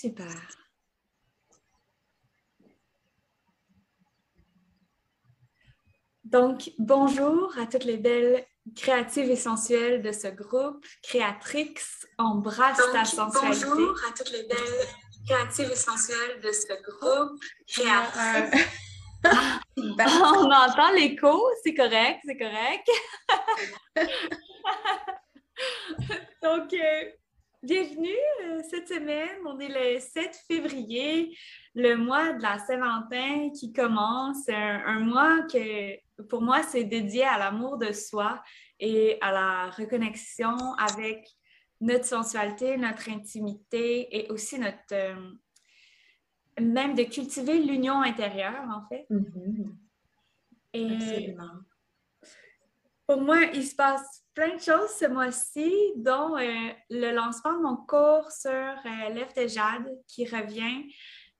Super. Donc, bonjour à toutes les belles créatives et sensuelles de ce groupe. Créatrix, embrasse ta sensualité. Bonjour à toutes les belles créatives et sensuelles de ce groupe. Créatrix. On entend l'écho, c'est correct, c'est correct. Donc, euh, bienvenue euh, cette semaine. On est le 7 février, le mois de la Saint-Valentin qui commence. Un, un mois que, pour moi, c'est dédié à l'amour de soi et à la reconnexion avec notre sensualité, notre intimité et aussi notre... euh, même de cultiver l'union intérieure, en fait. Et Absolument. pour moi, il se passe plein de choses ce mois-ci, dont euh, le lancement de mon cours sur euh, l'œuf de jade qui revient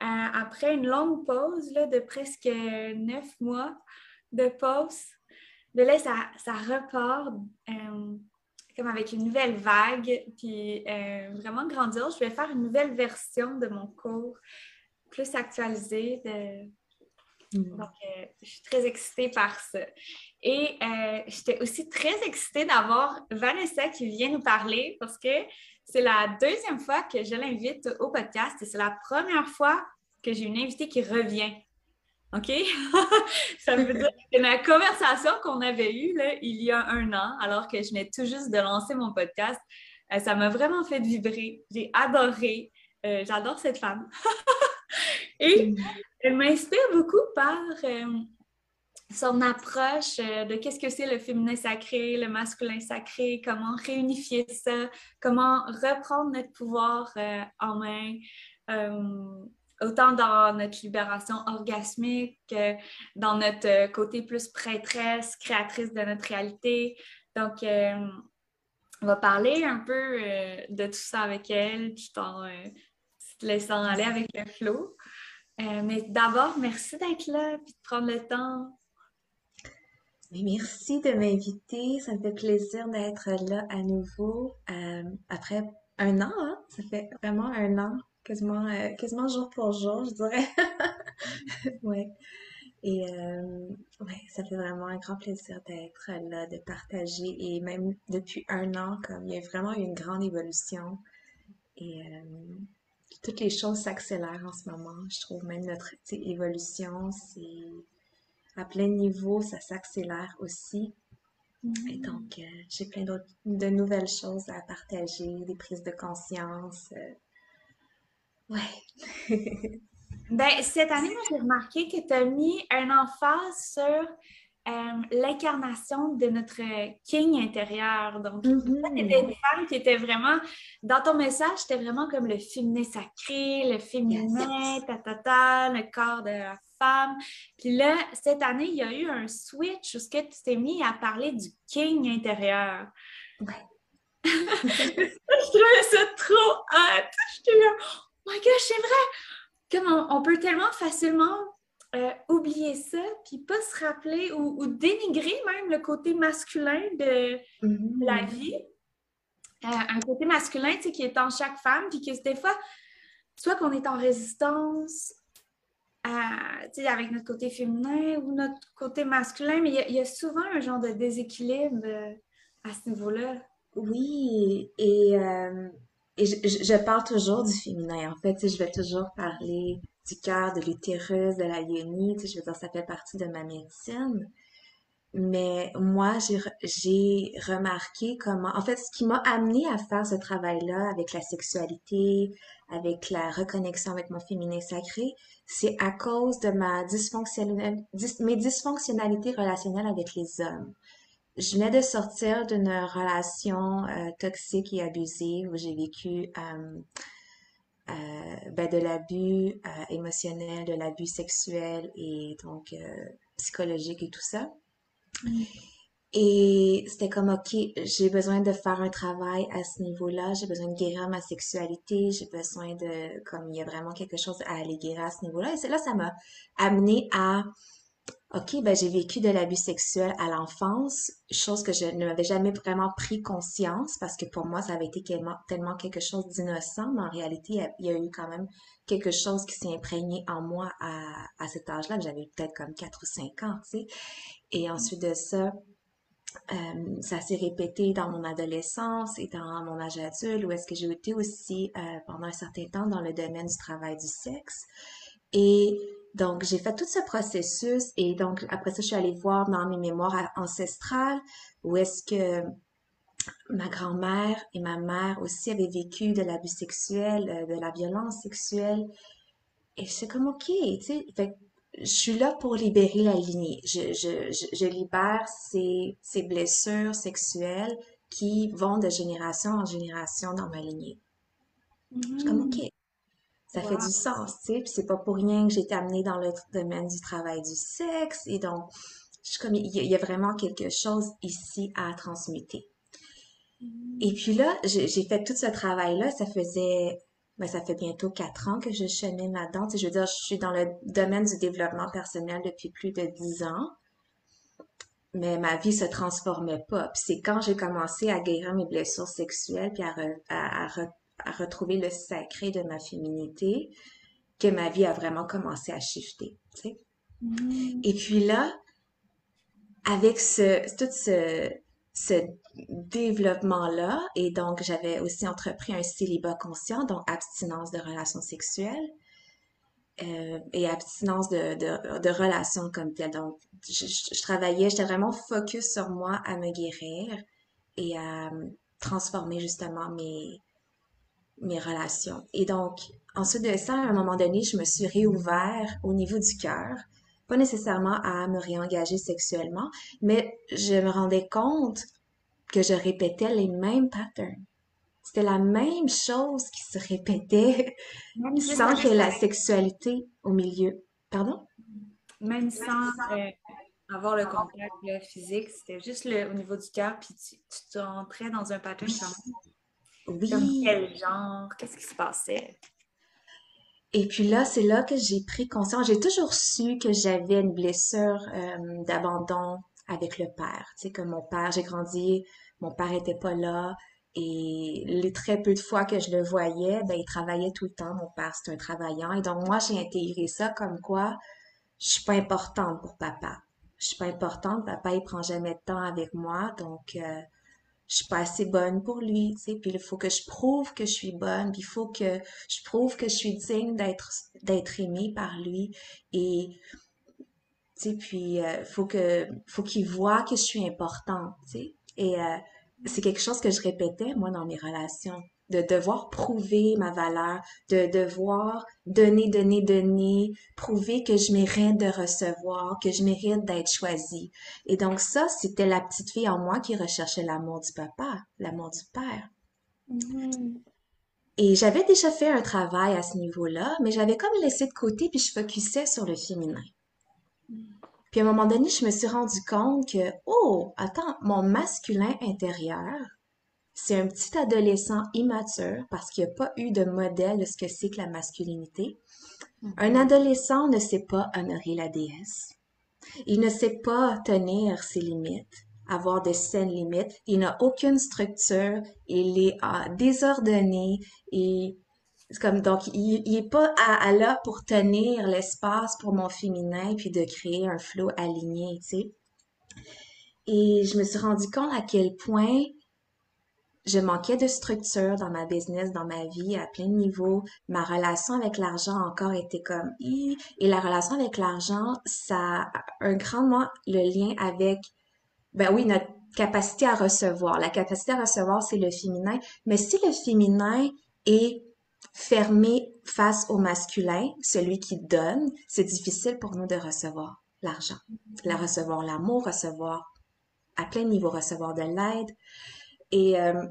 euh, après une longue pause là, de presque neuf mois de pause. De là, ça, ça repart euh, comme avec une nouvelle vague, puis vraiment grandiose. Je vais faire une nouvelle version de mon cours, plus actualisée, de, Mhm. donc, je suis très excitée par ça. Et euh, j'étais aussi très excitée d'avoir Vanessa qui vient nous parler parce que c'est la deuxième fois que je l'invite au podcast et c'est la première fois que j'ai une invitée qui revient. OK? ça veut dire que la conversation qu'on avait eue là, il y a un an, alors que je venais tout juste de lancer mon podcast, euh, ça m'a vraiment fait vibrer. J'ai adoré. Euh, J'adore cette femme. et elle m'inspire beaucoup par son approche euh, de qu'est-ce que c'est le féminin sacré, le masculin sacré, comment réunifier ça, comment reprendre notre pouvoir euh, en main, euh, autant dans notre libération orgasmique que dans notre côté plus prêtresse, créatrice de notre réalité. Donc, on va parler un peu de tout ça avec elle, tout en se laissant aller avec le. Euh, mais d'abord, merci d'être là et de prendre le temps. Merci de m'inviter. Ça me fait plaisir d'être là à nouveau euh, après un an. hein. Ça fait vraiment un an, quasiment, euh, quasiment jour pour jour, je dirais. Ouais. Et euh, ouais, ça fait vraiment un grand plaisir d'être là, de partager. Et même depuis un an, comme il y a vraiment eu une grande évolution. Et euh, toutes les choses s'accélèrent en ce moment. Je trouve même notre évolution, c'est à plein niveau, ça s'accélère aussi. Et donc, euh, j'ai plein d'autres, de nouvelles choses à partager, des prises de conscience. euh, Ouais. Ben, cette année, j'ai remarqué que tu as mis un emphase sur euh, l'incarnation de notre king intérieur. Donc, tu étais une femme qui était vraiment, dans ton message, c'était vraiment comme le féminin sacré, le féminin, Yes. ta, ta, ta, le corps de la femme. Puis là, cette année, il y a eu un switch où ce que tu t'es mis à parler du king intérieur. Ouais. Je trouvais ça trop hot. J'étais là, oh my gosh, c'est vrai! Comme on, on peut tellement facilement euh, oublier ça, puis pas se rappeler ou, ou dénigrer même le côté masculin de la vie. Euh, un côté masculin, tu sais, qui est en chaque femme, puis que des fois, soit qu'on est en résistance avec notre côté féminin ou notre côté masculin, mais il y a- souvent un genre de déséquilibre euh, à ce niveau-là. Oui, et, euh, et je, je- parle toujours du féminin. En fait, je vais toujours parler du cœur, de l'utérus, de la yoni. Je veux dire, ça fait partie de ma médecine. Mais moi, j'ai, re- j'ai remarqué comment, en fait, ce qui m'a amené à faire ce travail-là avec la sexualité, avec la reconnexion avec mon féminin sacré, c'est à cause de ma dysfonctionnel, dys- mes dysfonctionnalités relationnelles avec les hommes. Je venais de sortir d'une relation euh, toxique et abusive où j'ai vécu euh, euh, ben, de l'abus émotionnel, de l'abus sexuel et donc psychologique et tout ça. Et c'était comme, OK, j'ai besoin de faire un travail à ce niveau-là, j'ai besoin de guérir ma sexualité, j'ai besoin de, comme il y a vraiment quelque chose à aller guérir à ce niveau-là. Et c'est là, ça m'a amené à OK, ben j'ai vécu de l'abus sexuel à l'enfance, chose que je ne m'avais jamais vraiment pris conscience parce que pour moi, ça avait été tellement, quelque chose d'innocent, mais en réalité, il y a eu quand même quelque chose qui s'est imprégné en moi à, cet âge-là, j'avais peut-être comme 4 ou 5 ans, tu sais. Et ensuite de ça, euh, ça s'est répété dans mon adolescence et dans mon âge adulte, où est-ce que j'ai été aussi euh, pendant un certain temps dans le domaine du travail du sexe. Et donc, j'ai fait tout ce processus et donc, après ça, je suis allée voir dans mes mémoires ancestrales où est-ce que ma grand-mère et ma mère aussi avaient vécu de l'abus sexuel, euh, de la violence sexuelle. Et c'est comme, OK, tu sais, fait, je suis là pour libérer la lignée. Je, je, je, je libère ces, ces blessures sexuelles qui vont de génération en génération dans ma lignée. Je suis comme, OK, ça fait du sens, tu sais. Puis c'est pas pour rien que j'ai été amenée dans le domaine du travail du sexe. Et donc, je suis comme, il y, a vraiment quelque chose ici à transmuter. Mm. Et puis là, j'ai fait tout ce travail-là. Ça faisait, ben, ça fait bientôt quatre ans que je chemine là-dedans. Tu sais, je veux dire, je suis dans le domaine du développement personnel depuis plus de dix ans. Mais ma vie se transformait pas. Puis c'est quand j'ai commencé à guérir mes blessures sexuelles puis à, à, à, à retrouver le sacré de ma féminité que ma vie a vraiment commencé à shifter. Tu sais? Mm. Et puis là, avec ce, tout ce, ce développement-là, et donc j'avais aussi entrepris un célibat conscient, donc abstinence de relations sexuelles euh, et abstinence de, de, de, relations comme telles. Donc, je, je travaillais, j'étais vraiment focus sur moi à me guérir et à transformer justement mes, mes relations. Et donc, ensuite de ça, à un moment donné, je me suis réouvert au niveau du cœur, pas nécessairement à me réengager sexuellement, mais je me rendais compte que je répétais les mêmes patterns. C'était la même chose qui se répétait sans que la sexualité au milieu. Pardon? Même sans euh, avoir le contact physique, c'était juste le, au niveau du cœur, puis tu, tu entrais dans un pattern oui. quel genre? Qu'est-ce qui se passait? Et puis là, c'est là que j'ai pris conscience. J'ai toujours su que j'avais une blessure euh, d'abandon avec le père. Tu sais, comme mon père, j'ai grandi, mon père était pas là. Et les très peu de fois que je le voyais, ben, il travaillait tout le temps. Mon père, c'est un travaillant. Et donc, moi, j'ai intégré ça comme quoi je suis pas importante pour papa. Je suis pas importante. Papa, il prend jamais de temps avec moi. Donc, euh, je suis pas assez bonne pour lui, tu sais, puis il faut que je prouve que je suis bonne, il faut que je prouve que je suis digne d'être d'être aimée par lui. Et tu sais, puis euh, faut que faut qu'il voit que je suis importante, tu sais. Et euh, c'est quelque chose que je répétais moi dans mes relations de devoir prouver ma valeur, de devoir donner, donner, donner, prouver que je mérite de recevoir, que je mérite d'être choisie. Et donc ça, c'était la petite fille en moi qui recherchait l'amour du papa, l'amour du père. Mm-hmm. Et j'avais déjà fait un travail à ce niveau-là, mais j'avais comme laissé de côté puis je focusais sur le féminin. Puis à un moment donné, je me suis rendu compte que, oh, attends, mon masculin intérieur, c'est un petit adolescent immature parce qu'il n'y a pas eu de modèle de ce que c'est que la masculinité. Mm-hmm. Un adolescent ne sait pas honorer la déesse. Il ne sait pas tenir ses limites, avoir de saines limites. Il n'a aucune structure. Il est uh, désordonné et comme donc il, il est pas à, là pour tenir l'espace pour mon féminin puis de créer un flot aligné, tu sais. Et je me suis rendu compte à quel point je manquais de structure dans ma business, dans ma vie à plein de niveaux. Ma relation avec l'argent encore était comme et la relation avec l'argent, ça a un grandement le lien avec ben oui, notre capacité à recevoir. La capacité à recevoir, c'est le féminin, mais si le féminin est fermé face au masculin, celui qui donne, c'est difficile pour nous de recevoir l'argent, la recevoir l'amour, recevoir à plein de niveaux, recevoir de l'aide. Et euh,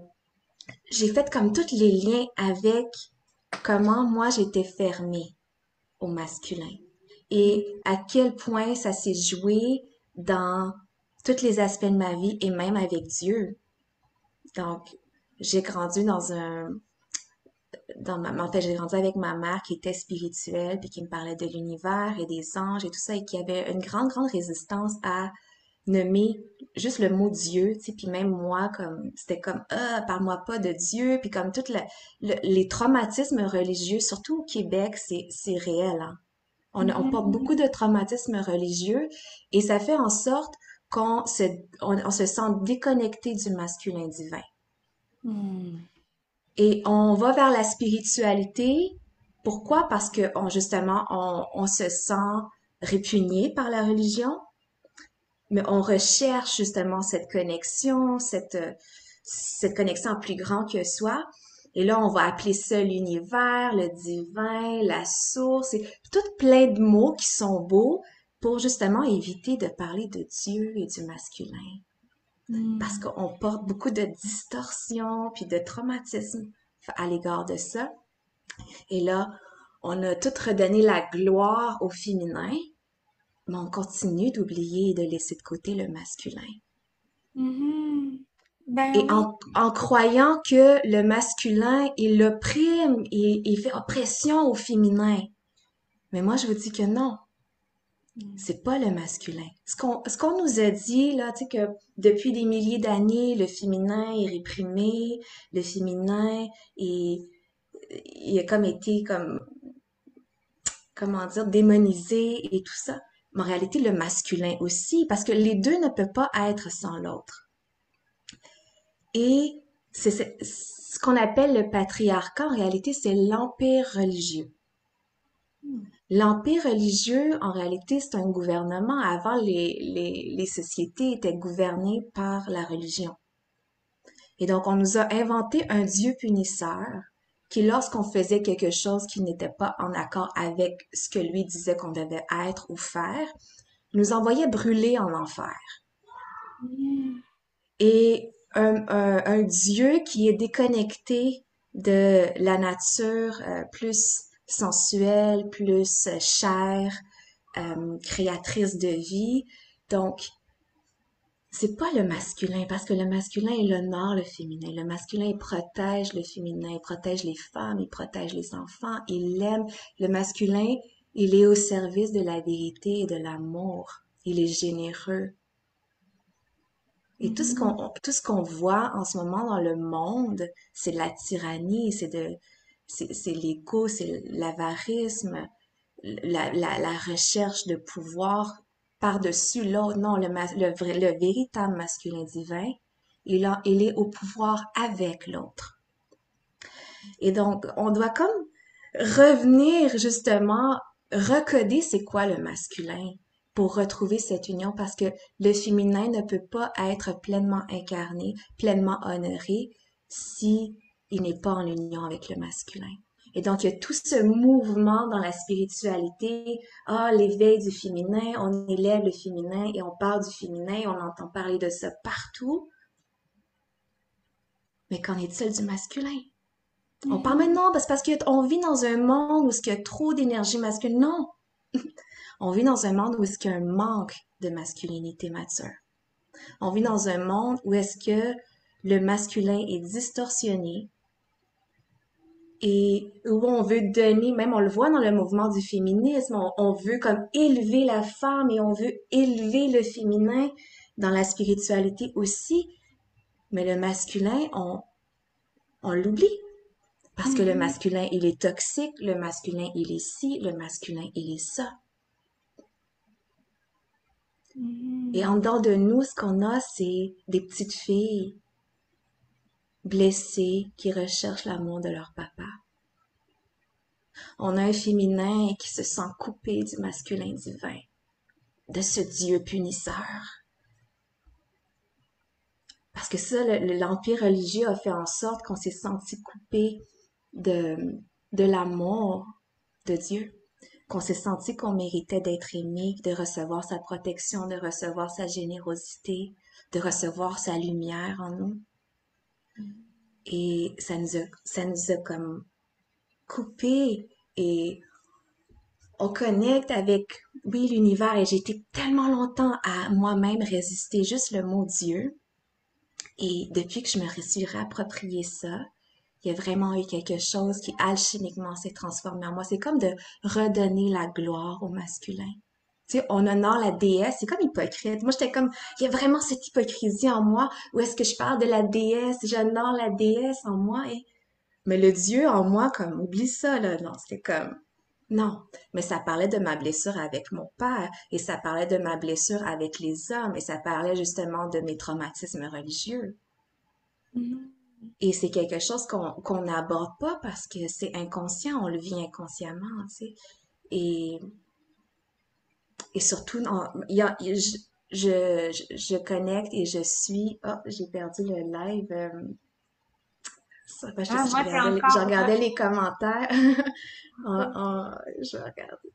j'ai fait comme tous les liens avec comment moi j'étais fermée au masculin et à quel point ça s'est joué dans tous les aspects de ma vie et même avec Dieu. Donc, j'ai grandi dans un dans ma, en fait, j'ai grandi avec ma mère qui était spirituelle, puis qui me parlait de l'univers et des anges et tout ça, et qui avait une grande, grande résistance à nommer juste le mot Dieu, tu sais, puis même moi, comme, c'était comme, ah, parle-moi pas de Dieu, puis comme tout le, les traumatismes religieux, surtout au Québec, c'est, c'est réel, hein. On, on porte beaucoup de traumatismes religieux, et ça fait en sorte qu'on se, on, se sent déconnecté du masculin divin. Hmm. Et on va vers la spiritualité. Pourquoi? Parce que on, justement, on, on se sent répugné par la religion, mais on recherche justement cette connexion, cette, cette connexion plus grand que soi. Et là, on va appeler ça l'univers, le divin, la source, et tout plein de mots qui sont beaux pour justement éviter de parler de Dieu et du masculin. Hmm. Parce qu'on porte beaucoup de distorsion puis de traumatisme à l'égard de ça. Et là, on a tout redonné la gloire au féminin, mais on continue d'oublier et de laisser de côté le masculin. Mhm. Ben Et oui. en, en croyant que le masculin, il opprime, il, il fait oppression au féminin. Mais moi, je vous dis que non, Hmm. c'est pas le masculin. Ce qu'on, ce qu'on nous a dit, là, tu sais, que depuis des milliers d'années, le féminin est réprimé, le féminin est, il a comme été comme, comment dire, démonisé et tout ça. En réalité, le masculin aussi, parce que les deux ne peuvent pas être sans l'autre. Et c'est ce qu'on appelle le patriarcat, en réalité, c'est l'empire religieux. L'empire religieux, en réalité, c'est un gouvernement. Avant, les sociétés étaient gouvernées par la religion. Et donc, on nous a inventé un Dieu punisseur qui, lorsqu'on faisait quelque chose qui n'était pas en accord avec ce que lui disait qu'on devait être ou faire, nous envoyait brûler en enfer. Et un, un, un Dieu qui est déconnecté de la nature euh, plus sensuelle, plus euh, chère, euh, créatrice de vie. Donc, c'est pas le masculin, parce que le masculin, il honore le féminin. Le masculin, il protège le féminin, il protège les femmes, il protège les enfants, il l'aime. Le masculin, il est au service de la vérité et de l'amour. Il est généreux. Et tout ce qu'on tout ce qu'on voit en ce moment dans le monde, c'est de la tyrannie, c'est de c'est l'ego, c'est l'avarisme, la, la, la recherche de pouvoir par-dessus l'autre. Non, le, véritable masculin divin, il est au pouvoir avec l'autre. Et donc, on doit comme revenir justement, recoder c'est quoi le masculin pour retrouver cette union parce que le féminin ne peut pas être pleinement incarné, pleinement honoré si il n'est pas en union avec le masculin. Et donc, il y a tout ce mouvement dans la spiritualité, ah, l'éveil du féminin, on élève le féminin et on parle du féminin, on entend parler de ça partout. Mais qu'en est-il du masculin? On parle Mhm. maintenant parce parce qu'on vit dans un monde où il y a trop d'énergie masculine. Non! On vit dans un monde où il y a un manque de masculinité mature. On vit dans un monde où est-ce que le masculin est distorsionné et où on veut donner, même on le voit dans le mouvement du féminisme, on, on veut comme élever la femme et on veut élever le féminin dans la spiritualité aussi, mais le masculin, on, on l'oublie. Parce que le Mhm. masculin, il est toxique, le masculin, il est ci, le masculin, il est ça. Mhm. Et en dedans de nous, ce qu'on a, c'est des petites filles blessées qui recherchent l'amour de leur papa. On a un féminin qui se sent coupé du masculin divin, de ce Dieu punisseur. Parce que ça, le- le- l'empire religieux a fait en sorte qu'on s'est senti coupé de, de l'amour de Dieu, qu'on s'est senti qu'on méritait d'être aimé, de recevoir sa protection, de recevoir sa générosité, de recevoir sa lumière en nous. Et ça nous a, ça comme coupé et on connecte avec, oui, l'univers. Et j'ai été tellement longtemps à moi-même résister juste le mot Dieu. Et depuis que je me suis réapproprié ça, il y a vraiment eu quelque chose qui alchimiquement s'est transformé en moi. C'est comme de redonner la gloire au masculin. Tu sais, on honore la déesse, c'est comme hypocrite. Moi, j'étais comme, il y a vraiment cette hypocrisie en moi, où est-ce que je parle de la déesse, j'honore la déesse en moi, et... mais le Dieu en moi, comme, oublie ça, là, non, c'était comme, non, mais ça parlait de ma blessure avec mon père, et ça parlait de ma blessure avec les hommes, et ça parlait justement de mes traumatismes religieux. Mm-hmm. Et c'est quelque chose qu'on n'aborde pas parce que c'est inconscient, on le vit inconsciemment, tu sais. Et, et surtout, y a, je, je, je, connecte et je suis... Oh, j'ai perdu le live. Euh, ça, je, ah, je, regardais, les commentaires. je vais regarder.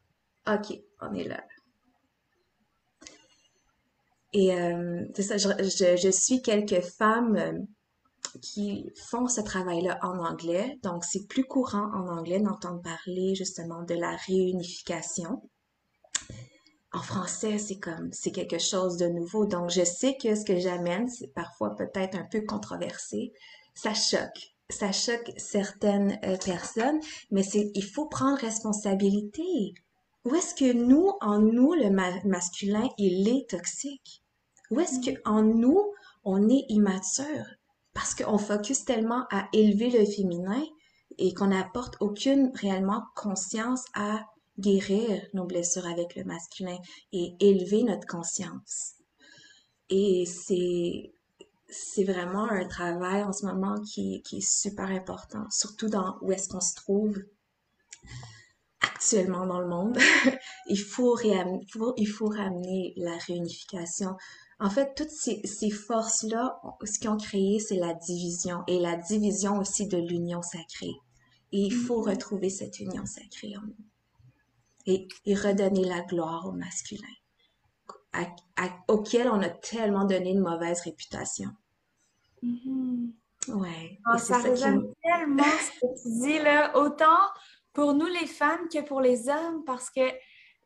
OK, on est là. Et euh, c'est ça, je, je, je, suis quelques femmes euh, qui font ce travail-là en anglais. Donc, c'est plus courant en anglais d'entendre parler justement de la réunification. En français, c'est comme, c'est quelque chose de nouveau. Donc, je sais que ce que j'amène, c'est parfois peut-être un peu controversé. Ça choque. Ça choque certaines euh, personnes, mais c'est, il faut prendre responsabilité. Où est-ce que nous, en nous, le masculin, il est toxique? Où est-ce que en nous, on est immature? parce qu'on focus tellement à élever le féminin et qu'on n'apporte aucune réellement conscience à guérir nos blessures avec le masculin et élever notre conscience. Et c'est c'est vraiment un travail en ce moment qui, qui est super important, surtout dans où est-ce qu'on se trouve actuellement dans le monde. il, faut, il faut ramener la réunification en fait, toutes ces, forces-là, ce qu'ils ont créé, c'est la division et la division aussi de l'union sacrée. Et il faut mm-hmm. retrouver cette union sacrée en nous. Et, redonner la gloire au masculin, auquel on a tellement donné une mauvaise réputation. Mm-hmm. Ouais. Ah, ça, résonne tellement ce que tu dis là, autant pour nous les femmes que pour les hommes, parce que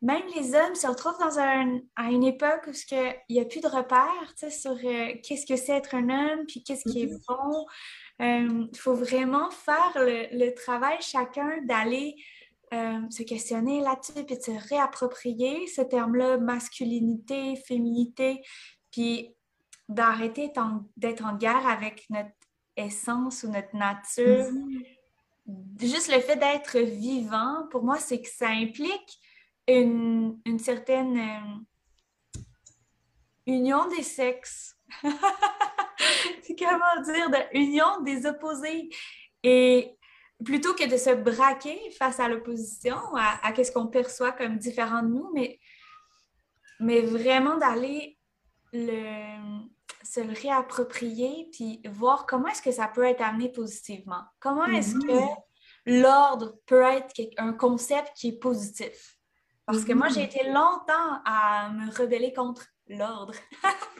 même les hommes se retrouvent dans un, à une époque où il n'y a plus de repères sur euh, qu'est-ce que c'est être un homme, puis qu'est-ce qui est mm-hmm. bon. Il euh, faut vraiment faire le, travail chacun d'aller euh, se questionner là-dessus, puis de se réapproprier ce terme-là, masculinité, féminité, puis d'arrêter d'être en guerre avec notre essence ou notre nature. Mm-hmm. Juste le fait d'être vivant, pour moi, c'est que ça implique une, certaine euh, union des sexes. Comment dire? De union des opposés. Et plutôt que de se braquer face à l'opposition, à, à ce qu'on perçoit comme différent de nous, mais, mais vraiment d'aller le, se le réapproprier puis voir comment est-ce que ça peut être amené positivement. Comment est-ce que mm-hmm. l'ordre peut être un concept qui est positif? Parce que moi, j'ai été longtemps à me rebeller contre l'ordre.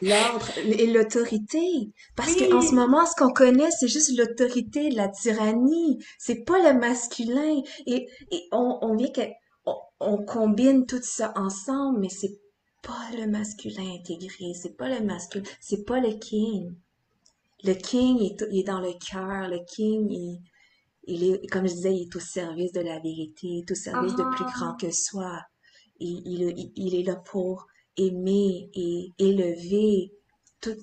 l'ordre et l'autorité. Parce qu'en ce moment, ce qu'on connaît, c'est juste l'autorité, la tyrannie. C'est pas le masculin. Et, on, on vient que, on, combine tout ça ensemble, mais c'est pas le masculin intégré. C'est pas le masculin. C'est pas le king. Le king, il est, dans le cœur. Le king, il, il est, comme je disais, il est au service de la vérité, il est au service de plus ah. grand que soi il, il, est là pour aimer et élever tout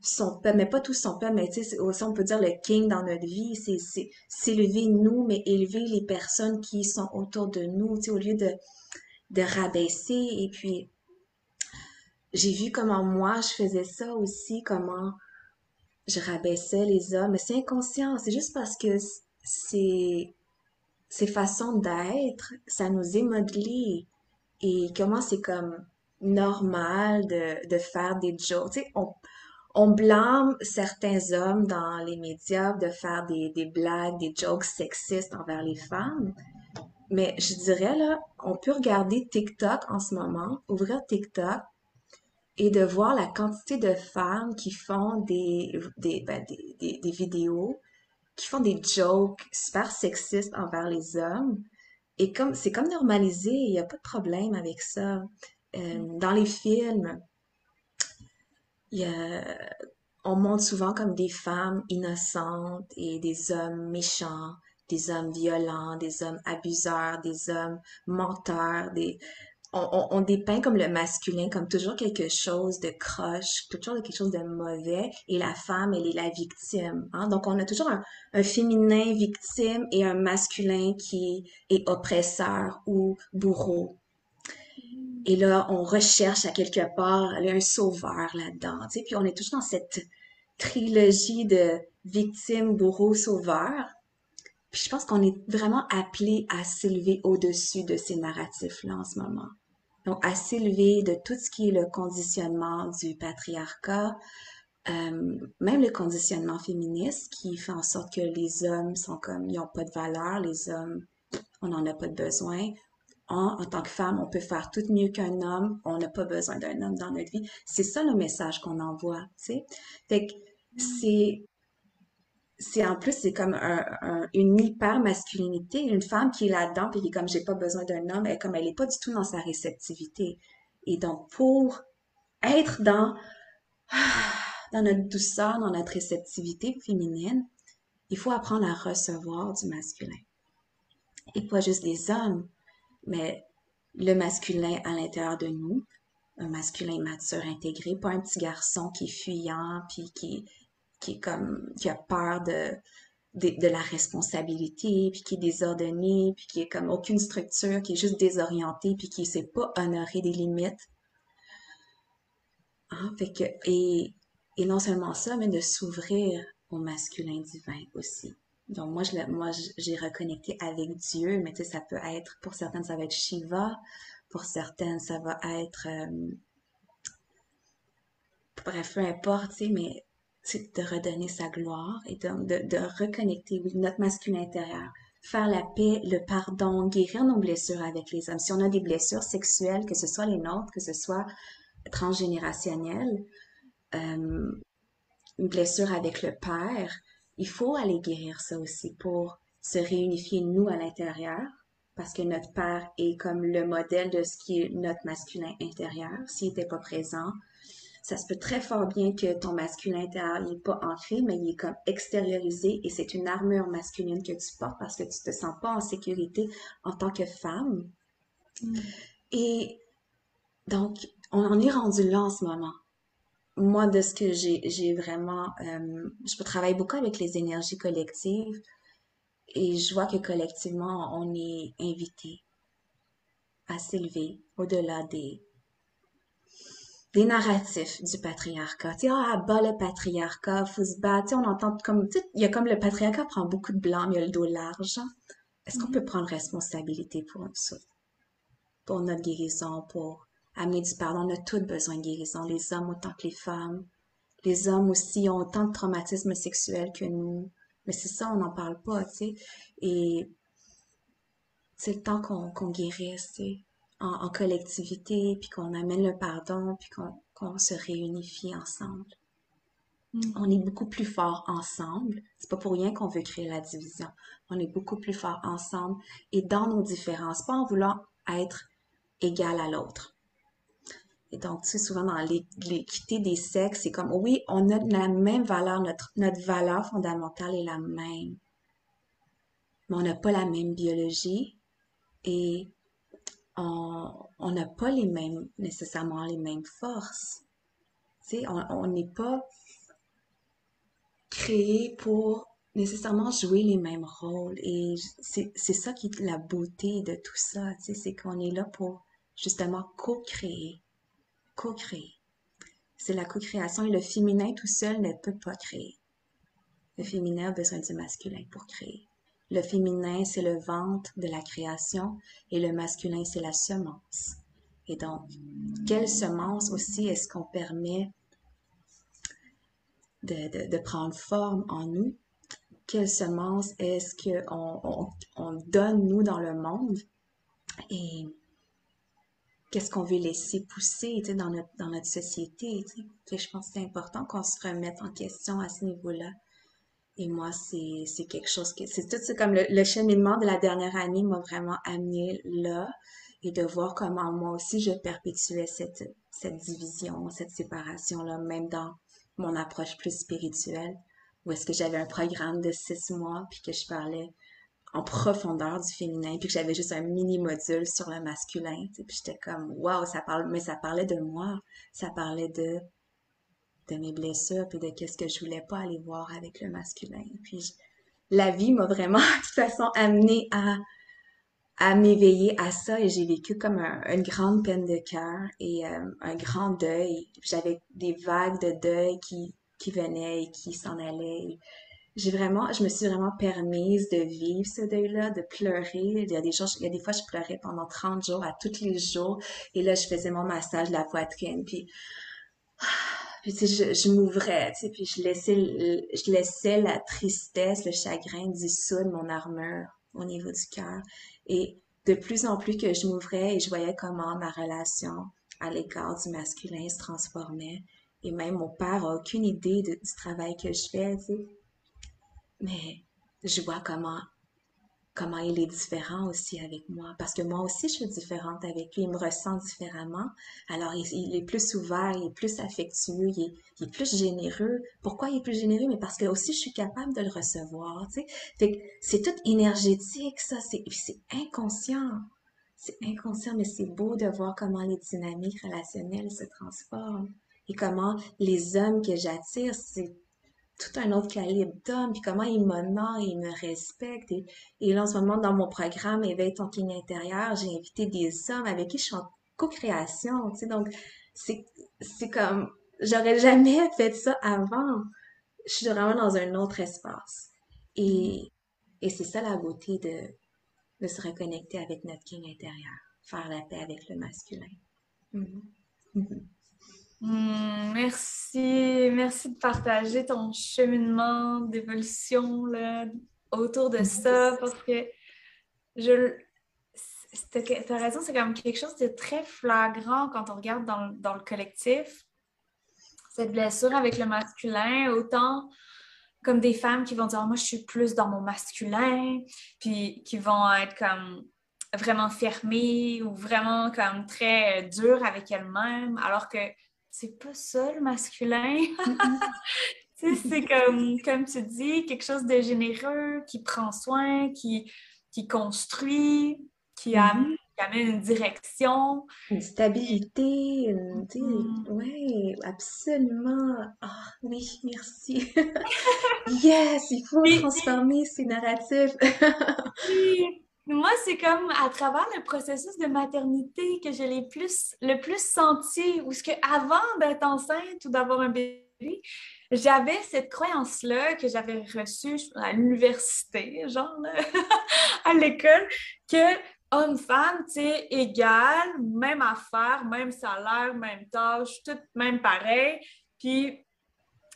son peuple, mais pas tout son peuple, mais aussi on peut dire le king dans notre vie, c'est s'élever nous, mais élever les personnes qui sont autour de nous, au lieu de, de rabaisser. Et puis, j'ai vu comment moi, je faisais ça aussi, comment je rabaissais les hommes, mais c'est inconscient, c'est juste parce que c'est ces façons d'être, ça nous est et comment c'est comme normal de, de faire des jokes. Tu sais, on, blâme certains hommes dans les médias de faire des, des blagues, des jokes sexistes envers les femmes. Mais je dirais là, on peut regarder TikTok en ce moment, ouvrir TikTok et de voir la quantité de femmes qui font des, des, ben, des, des vidéos, qui font des jokes super sexistes envers les hommes. Et comme c'est comme normalisé, il n'y a pas de problème avec ça. Euh, dans les films, on montre souvent comme des femmes innocentes et des hommes méchants, des hommes violents, des hommes abuseurs, des hommes menteurs, des on, on, dépeint comme le masculin comme toujours quelque chose de croche, toujours quelque chose de mauvais, et la femme, elle est la victime. Hein? Donc, on a toujours un, un, féminin victime et un masculin qui est oppresseur ou bourreau. Et là, on recherche à quelque part un sauveur là-dedans. Tu sais? Puis on est toujours dans cette trilogie de victime, bourreau, sauveur. Puis je pense qu'on est vraiment appelé à s'élever au-dessus de ces narratifs-là en ce moment. Donc, à s'élever de tout ce qui est le conditionnement du patriarcat, euh, même le conditionnement féministe qui fait en sorte que les hommes sont comme, ils n'ont pas de valeur, les hommes, on n'en a pas de besoin. En, en, tant que femme, on peut faire tout mieux qu'un homme, on n'a pas besoin d'un homme dans notre vie. C'est ça le message qu'on envoie, tu sais. Fait que c'est c'est en plus c'est comme un, une hyper masculinité une femme qui est là-dedans puis qui est comme j'ai pas besoin d'un homme elle comme elle est pas du tout dans sa réceptivité. Et donc pour être dans dans notre douceur dans notre réceptivité féminine il faut apprendre à recevoir du masculin. Et pas juste des hommes mais le masculin à l'intérieur de nous un masculin mature intégré pas un petit garçon qui est fuyant puis qui qui est comme qui a peur de, de, la responsabilité, puis qui est désordonné, puis qui est comme aucune structure, qui est juste désorienté, puis qui sait pas honorer des limites. Hein? Fait que, et, et non seulement ça, mais de s'ouvrir au masculin divin aussi. Donc moi, je, moi, j'ai reconnecté avec Dieu, mais tu sais, ça peut être, pour certaines, ça va être Shiva, pour certaines, ça va être, euh, bref, peu importe, tu sais, mais c'est de redonner sa gloire et de, de, reconnecter notre masculin intérieur, faire la paix, le pardon, guérir nos blessures avec les hommes. Si on a des blessures sexuelles, que ce soit les nôtres, que ce soit transgénérationnelles, euh, une blessure avec le père, il faut aller guérir ça aussi pour se réunifier nous à l'intérieur, parce que notre père est comme le modèle de ce qui est notre masculin intérieur. S'il n'était pas présent, ça se peut très fort bien que ton masculin intérieur n'est pas ancré, mais il est comme extériorisé et c'est une armure masculine que tu portes parce que tu te sens pas en sécurité en tant que femme. Mm. Et donc, on en est rendu là en ce moment. Moi, de ce que j'ai vraiment, euh, je travaille beaucoup avec les énergies collectives et je vois que collectivement, on est invité à s'élever au-delà des, des narratifs du patriarcat. Tu sais, ah, bas le patriarcat, faut se battre. on entend comme, tu sais, il y a comme le patriarcat prend beaucoup de blanc, mais il y a le dos large. Est-ce qu'on mm-hmm. peut prendre responsabilité pour ça? Pour notre guérison, pour amener du pardon. On a tous besoin de guérison, les hommes autant que les femmes. Les hommes aussi ont autant de traumatismes sexuels que nous. Mais c'est ça, on n'en parle pas, tu sais. Et c'est le temps qu'on guérisse, tu sais en, collectivité, puis qu'on amène le pardon, puis qu'on se réunifie ensemble. Mm. On est beaucoup plus fort ensemble. C'est pas pour rien qu'on veut créer la division. On est beaucoup plus fort ensemble et dans nos différences, pas en voulant être égal à l'autre. Et donc, tu sais, souvent dans l'équité des sexes, c'est comme, oui, on a la même valeur, notre, notre valeur fondamentale est la même. Mais on n'a pas la même biologie et on n'a pas les mêmes, nécessairement les mêmes forces. Tu sais, on n'est pas créé pour nécessairement jouer les mêmes rôles. Et c'est ça qui est la beauté de tout ça, tu sais, c'est qu'on est là pour justement co-créer. Co-créer. C'est la co-création et le féminin tout seul ne peut pas créer. Le féminin a besoin du masculin pour créer. Le féminin, c'est le ventre de la création et le masculin, c'est la semence. Et donc, quelle semence aussi est-ce qu'on permet de, prendre forme en nous? Quelle semence est-ce qu'on on, donne, nous, dans le monde? Qu'est-ce qu'on veut laisser pousser dans, notre, dans notre société? Je pense que c'est important qu'on se remette en question à ce niveau-là. Et moi, c'est, c'est quelque chose que, c'est tout, c'est comme le, cheminement de la dernière année m'a vraiment amené là et de voir comment moi aussi je perpétuais cette, cette division, cette séparation-là, même dans mon approche plus spirituelle, où est-ce que j'avais un programme de six mois, puis que je parlais en profondeur du féminin, puis que j'avais juste un mini module sur le masculin, puis j'étais comme waouh, ça parle, mais ça parlait de moi, ça parlait de de mes blessures, puis de qu'est-ce que je voulais pas aller voir avec le masculin. Puis la vie m'a vraiment de toute façon amené à à m'éveiller à ça et j'ai vécu comme une grande peine de cœur et euh, un grand deuil. J'avais des vagues de deuil qui qui venaient et qui s'en allaient j'ai vraiment, je me suis vraiment permise de vivre ce deuil-là, de pleurer. Il y a des il y a des fois, je pleurais pendant 30 jours, à tous les jours. Et là, je faisais mon massage de la poitrine, puis, puis tu sais, je, m'ouvrais, tu sais, puis je laissais, je laissais la tristesse, le chagrin dissoudre mon armure au niveau du cœur. Et de plus en plus que je m'ouvrais et je voyais comment ma relation à l'égard du masculin se transformait. Et même mon père a aucune idée du travail que je fais, tu sais mais je vois comment comment il est différent aussi avec moi. Parce que moi aussi je suis différente avec lui. Il me ressent différemment. Alors il, est plus ouvert il est plus affectueux il est, plus généreux. Pourquoi il est plus généreux? Mais parce que aussi je suis capable de le recevoir tu sais. C'est tout énergétique ça. C'est inconscient. C'est inconscient mais c'est beau de voir comment les dynamiques relationnelles se transforment. Et comment les hommes que j'attire c'est tout un autre calibre d'homme, puis comment il m'honore, il me respecte. Et, et, là, en ce moment, dans mon programme Éveille ton king intérieur, j'ai invité des hommes avec qui je suis en co-création, tu sais, donc c'est, c'est comme, j'aurais jamais fait ça avant. Je suis vraiment dans un autre espace. Et, et c'est ça la beauté de, de se reconnecter avec notre king intérieur, faire la paix avec le masculin. Mm-hmm. Mm-hmm. Hmm, merci, merci de partager ton cheminement d'évolution autour de ça parce que je tu as raison, c'est comme quelque chose de très flagrant quand on regarde dans, dans, le collectif. Cette blessure avec le masculin, autant comme des femmes qui vont dire Moi, je suis plus dans mon masculin, puis qui vont être comme vraiment fermées ou vraiment comme très dures avec elles-mêmes, alors que c'est pas ça le masculin. c'est comme, comme tu dis, quelque chose de généreux, qui prend soin, qui, qui construit, qui, mm-hmm. amène, une direction. Une stabilité, mm-hmm. oui, absolument. Ah oui, merci. yes, il faut transformer ces narratifs. oui. Moi, c'est comme à travers le processus de maternité que je l'ai plus, le plus senti, ou ce que avant d'être enceinte ou d'avoir un bébé, j'avais cette croyance-là que j'avais reçue à l'université, genre à l'école, que homme-femme, tu sais, égal, même affaire, même salaire, même tâche, tout même pareil. Puis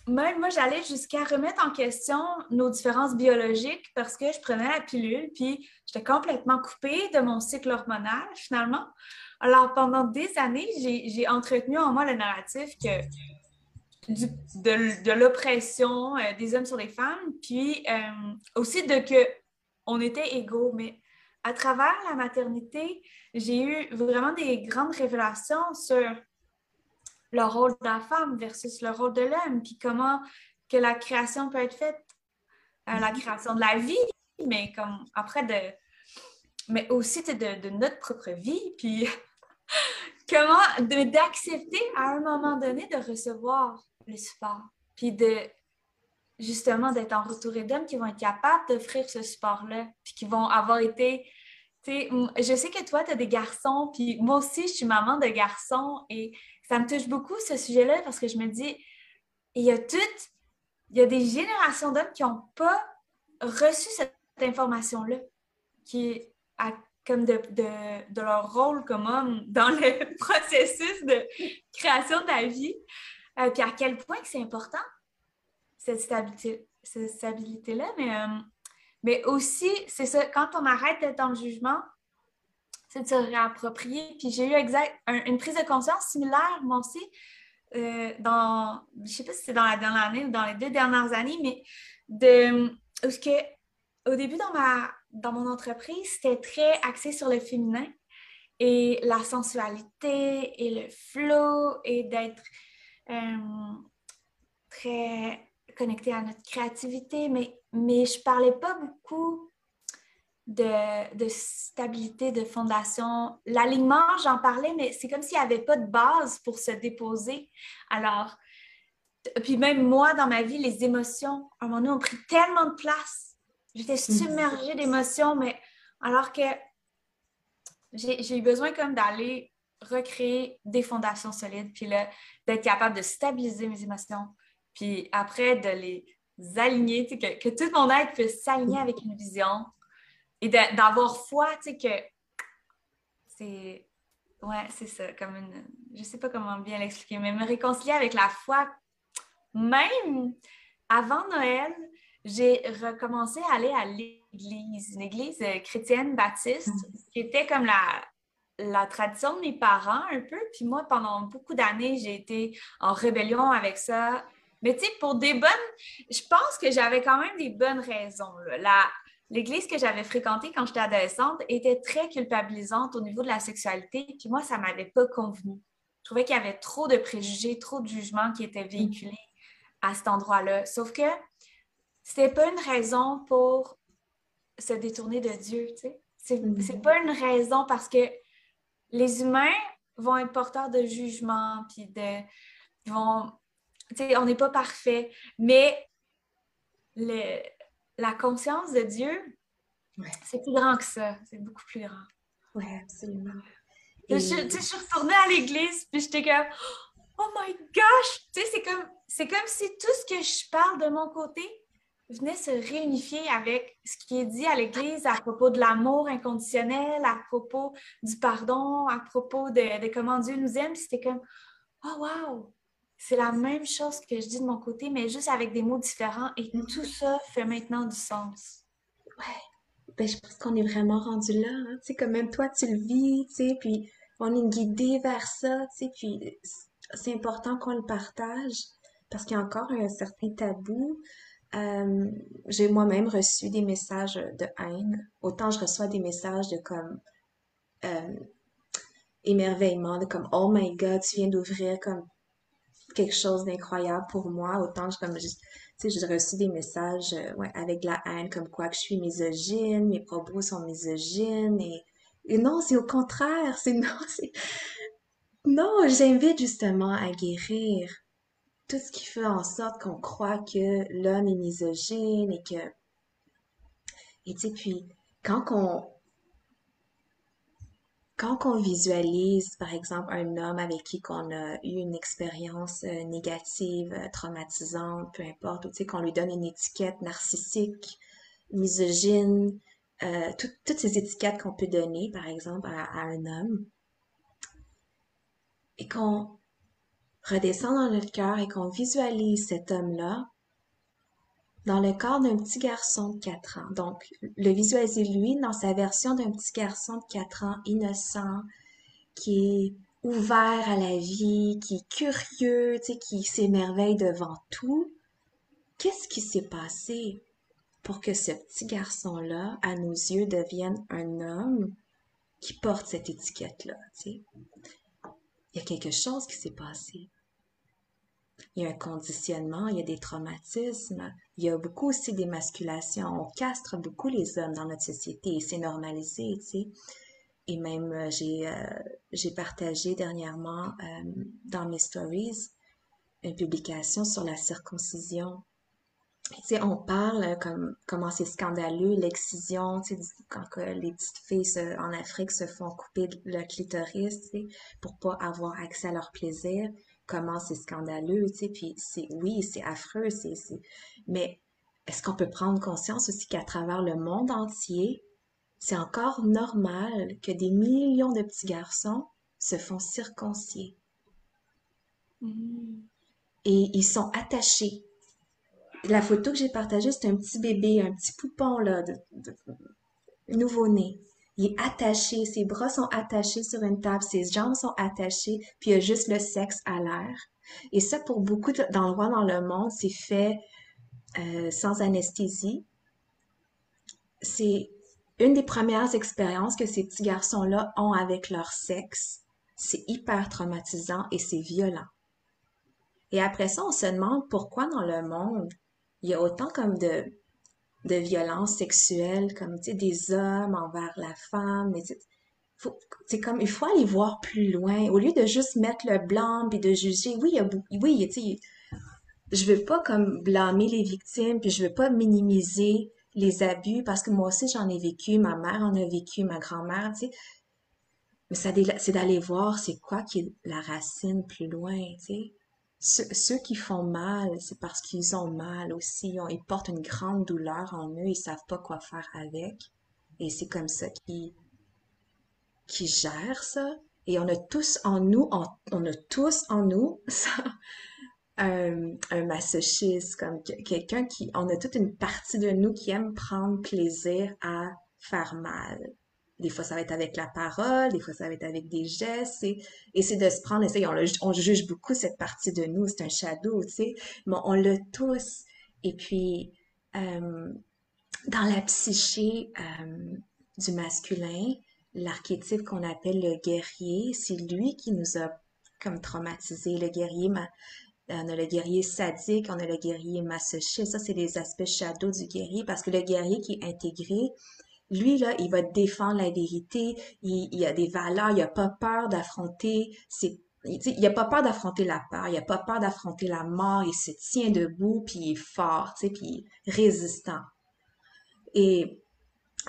même moi, j'allais jusqu'à remettre en question nos différences biologiques parce que je prenais la pilule, puis j'étais complètement coupée de mon cycle hormonal, finalement. Alors, pendant des années, j'ai entretenu en moi le narratif que de, l'oppression euh, des hommes sur les femmes, puis euh, aussi de que on était égaux. Mais à travers la maternité, j'ai eu vraiment des grandes révélations sur le rôle de la femme versus le rôle de l'homme, puis comment que la création peut être faite, euh, la mhm. création de la vie, mais comme après de, mais aussi de, de notre propre vie, puis comment d'accepter à un moment donné de recevoir le support, puis de justement d'être entouré d'hommes qui vont être capables d'offrir ce support-là, puis qui vont avoir été sais, je sais que toi, tu as des garçons, puis moi aussi, je suis maman de garçons, et ça me touche beaucoup ce sujet-là parce que je me dis, il y a toutes, il y a des générations d'hommes qui n'ont pas reçu cette information-là, qui a comme de, leur rôle comme homme dans le processus de création de la vie, euh, puis à quel point c'est important, cette stabilité, cette stabilité-là, mais, euh, mais aussi, c'est ça, quand on arrête d'être dans le jugement, c'est de se réapproprier. Puis j'ai eu exact, une prise de conscience similaire, moi aussi, euh, dans, je sais pas si c'est dans la dernière année ou dans les deux dernières années, mais de, parce que au début dans, ma, dans mon entreprise, c'était très axé sur le féminin et la sensualité et le flow et d'être, euh, très connecté à notre créativité, mais, mais je parlais pas beaucoup de, de stabilité, de fondation. L'alignement, j'en parlais, mais c'est comme s'il n'y avait pas de base pour se déposer. Alors, puis même moi, dans ma vie, les émotions, à un moment donné, ont pris tellement de place. J'étais mm. submergée d'émotions, mais alors que j'ai eu besoin comme d'aller recréer des fondations solides, puis là, d'être capable de stabiliser mes émotions, puis après de les aligner, que, que tout mon être puisse s'aligner avec une vision et d'avoir foi, tu sais, que c'est. Ouais, c'est ça, comme une. Je sais pas comment bien l'expliquer, mais me réconcilier avec la foi, même avant Noël, j'ai recommencé à aller à l'église, une église euh, chrétienne baptiste, mm-hmm. qui était comme la, la tradition de mes parents un peu. Puis moi, pendant beaucoup d'années, j'ai été en rébellion avec ça. Mais tu sais, pour des bonnes, je pense que j'avais quand même des bonnes raisons. L'église que j'avais fréquentée quand j'étais adolescente était très culpabilisante au niveau de la sexualité. Puis moi, ça ne m'avait pas convenu. Je trouvais qu'il y avait trop de préjugés, trop de jugements qui étaient véhiculés à cet endroit-là. Sauf que c'était pas une raison pour se détourner de Dieu, tu sais. C'est, mm-hmm. c'est pas une raison parce que les humains vont être porteurs de jugement, puis de, vont, on n'est pas parfait, mais la conscience de Dieu, c'est plus grand que ça, c'est beaucoup plus grand. Oui, absolument. Je, suis retournée à l'église, puis j'étais comme, oh my gosh, c'est comme, c'est comme si tout ce que je parle de mon côté, venait se réunifier avec ce qui est dit à l'Église à propos de l'amour inconditionnel, à propos du pardon, à propos de, comment Dieu nous aime. C'était comme, oh wow, c'est la même chose que je dis de mon côté, mais juste avec des mots différents. Et mm-hmm. tout ça fait maintenant du sens. Ouais. Ben, je pense qu'on est vraiment rendu là. Hein. Tu sais, comme même toi, tu le vis, tu sais, puis on est guidé vers ça, tu sais, puis c'est important qu'on le partage parce qu'il y a encore un certain tabou. Euh, j'ai moi-même reçu des messages de haine. Autant je reçois des messages de comme euh, émerveillement, de comme Oh my God, tu viens d'ouvrir comme quelque chose d'incroyable pour moi. Autant je comme tu j'ai reçu des messages euh, avec de la haine, comme quoi que je suis misogyne, mes propos sont misogynes et, et non, c'est au contraire, c'est non, c'est non, j'invite justement à guérir tout ce qui fait en sorte qu'on croit que l'homme est misogyne et que... Et tu sais, puis quand on... Quand on visualise, par exemple, un homme avec qui on a eu une expérience euh, négative, euh, traumatisante, peu importe, ou qu'on lui donne une étiquette narcissique, misogyne, euh, toutes ces étiquettes qu'on peut donner, par exemple, à un homme, et qu'on redescend dans notre cœur et qu'on visualise cet homme-là dans le corps d'un petit garçon de 4 ans. Donc, le visualiser lui dans sa version d'un petit garçon de 4 ans innocent, qui est ouvert à la vie, qui est curieux, tu sais, qui s'émerveille devant tout. Qu'est-ce qui s'est passé pour que ce petit garçon-là, à nos yeux, devienne un homme qui porte cette étiquette-là, tu sais? il y a quelque chose qui s'est passé. Il y a un conditionnement, il y a des traumatismes, il y a beaucoup aussi d'émasculation. On castre beaucoup les hommes dans notre société et c'est normalisé, tu sais. Et même, euh, j'ai, euh, j'ai partagé dernièrement euh, dans mes stories une publication sur la circoncision on parle comme comment c'est scandaleux, l'excision, tu sais, quand les petites filles en Afrique se font couper le clitoris, tu sais, pour pas avoir accès à leur plaisir, comment c'est scandaleux, tu sais, puis c'est, oui, c'est affreux, c'est, mais est-ce qu'on peut prendre conscience aussi qu'à travers le monde entier, c'est encore normal que des millions de petits garçons se font circoncier? Mm. Et ils sont attachés la photo que j'ai partagée, c'est un petit bébé, un petit poupon, là, de, nouveau-né. Il attaché, ses bras sont attachés sur une table, ses jambes sont attachées, puis il y a juste le sexe à l'air. Et ça, pour beaucoup d'endroits dans le monde, c'est fait euh, sans anesthésie. C'est une des premières expériences que ces petits garçons-là ont avec leur sexe. C'est hyper traumatisant et c'est violent. Et après ça, on se demande pourquoi dans le monde, il y a autant comme de, de violences sexuelles, comme, des hommes envers la femme, mais c'est comme, il faut aller voir plus loin. Au lieu de juste mettre le blanc et de juger, oui, il y a, oui, tu je veux pas comme blâmer les victimes, puis je veux pas minimiser les abus parce que moi aussi j'en ai vécu, ma mère en a vécu, ma grand-mère, tu sais. Mais c'est d'aller voir c'est quoi qui est la racine plus loin, tu sais. Ceux, qui font mal, c'est parce qu'ils ont mal aussi. Ils portent une grande douleur en eux, ils savent pas quoi faire avec. Et c'est comme ça qu'ils qui gèrent ça. Et on a tous en nous, on, a tous en nous ça, un, un masochiste, comme quelqu'un qui, on a toute une partie de nous qui aime prendre plaisir à faire mal. Des fois, ça va être avec la parole, des fois, ça va être avec des gestes, et, de se prendre, on, juge beaucoup cette partie de nous, c'est un shadow, tu sais, mais on l'a tous. Et puis, euh, dans la psyché euh, du masculin, l'archétype qu'on appelle le guerrier, c'est lui qui nous a comme traumatisé. Le guerrier, on a le guerrier sadique, on a le guerrier masochiste. Ça, c'est les aspects shadow du guerrier parce que le guerrier qui est intégré, lui, là, il va défendre la vérité, il, il a des valeurs, il a pas peur d'affronter ses il n'a pas peur d'affronter la peur, il n'a pas peur d'affronter la mort, il se tient debout, puis il est fort, tu sais, puis résistant. Et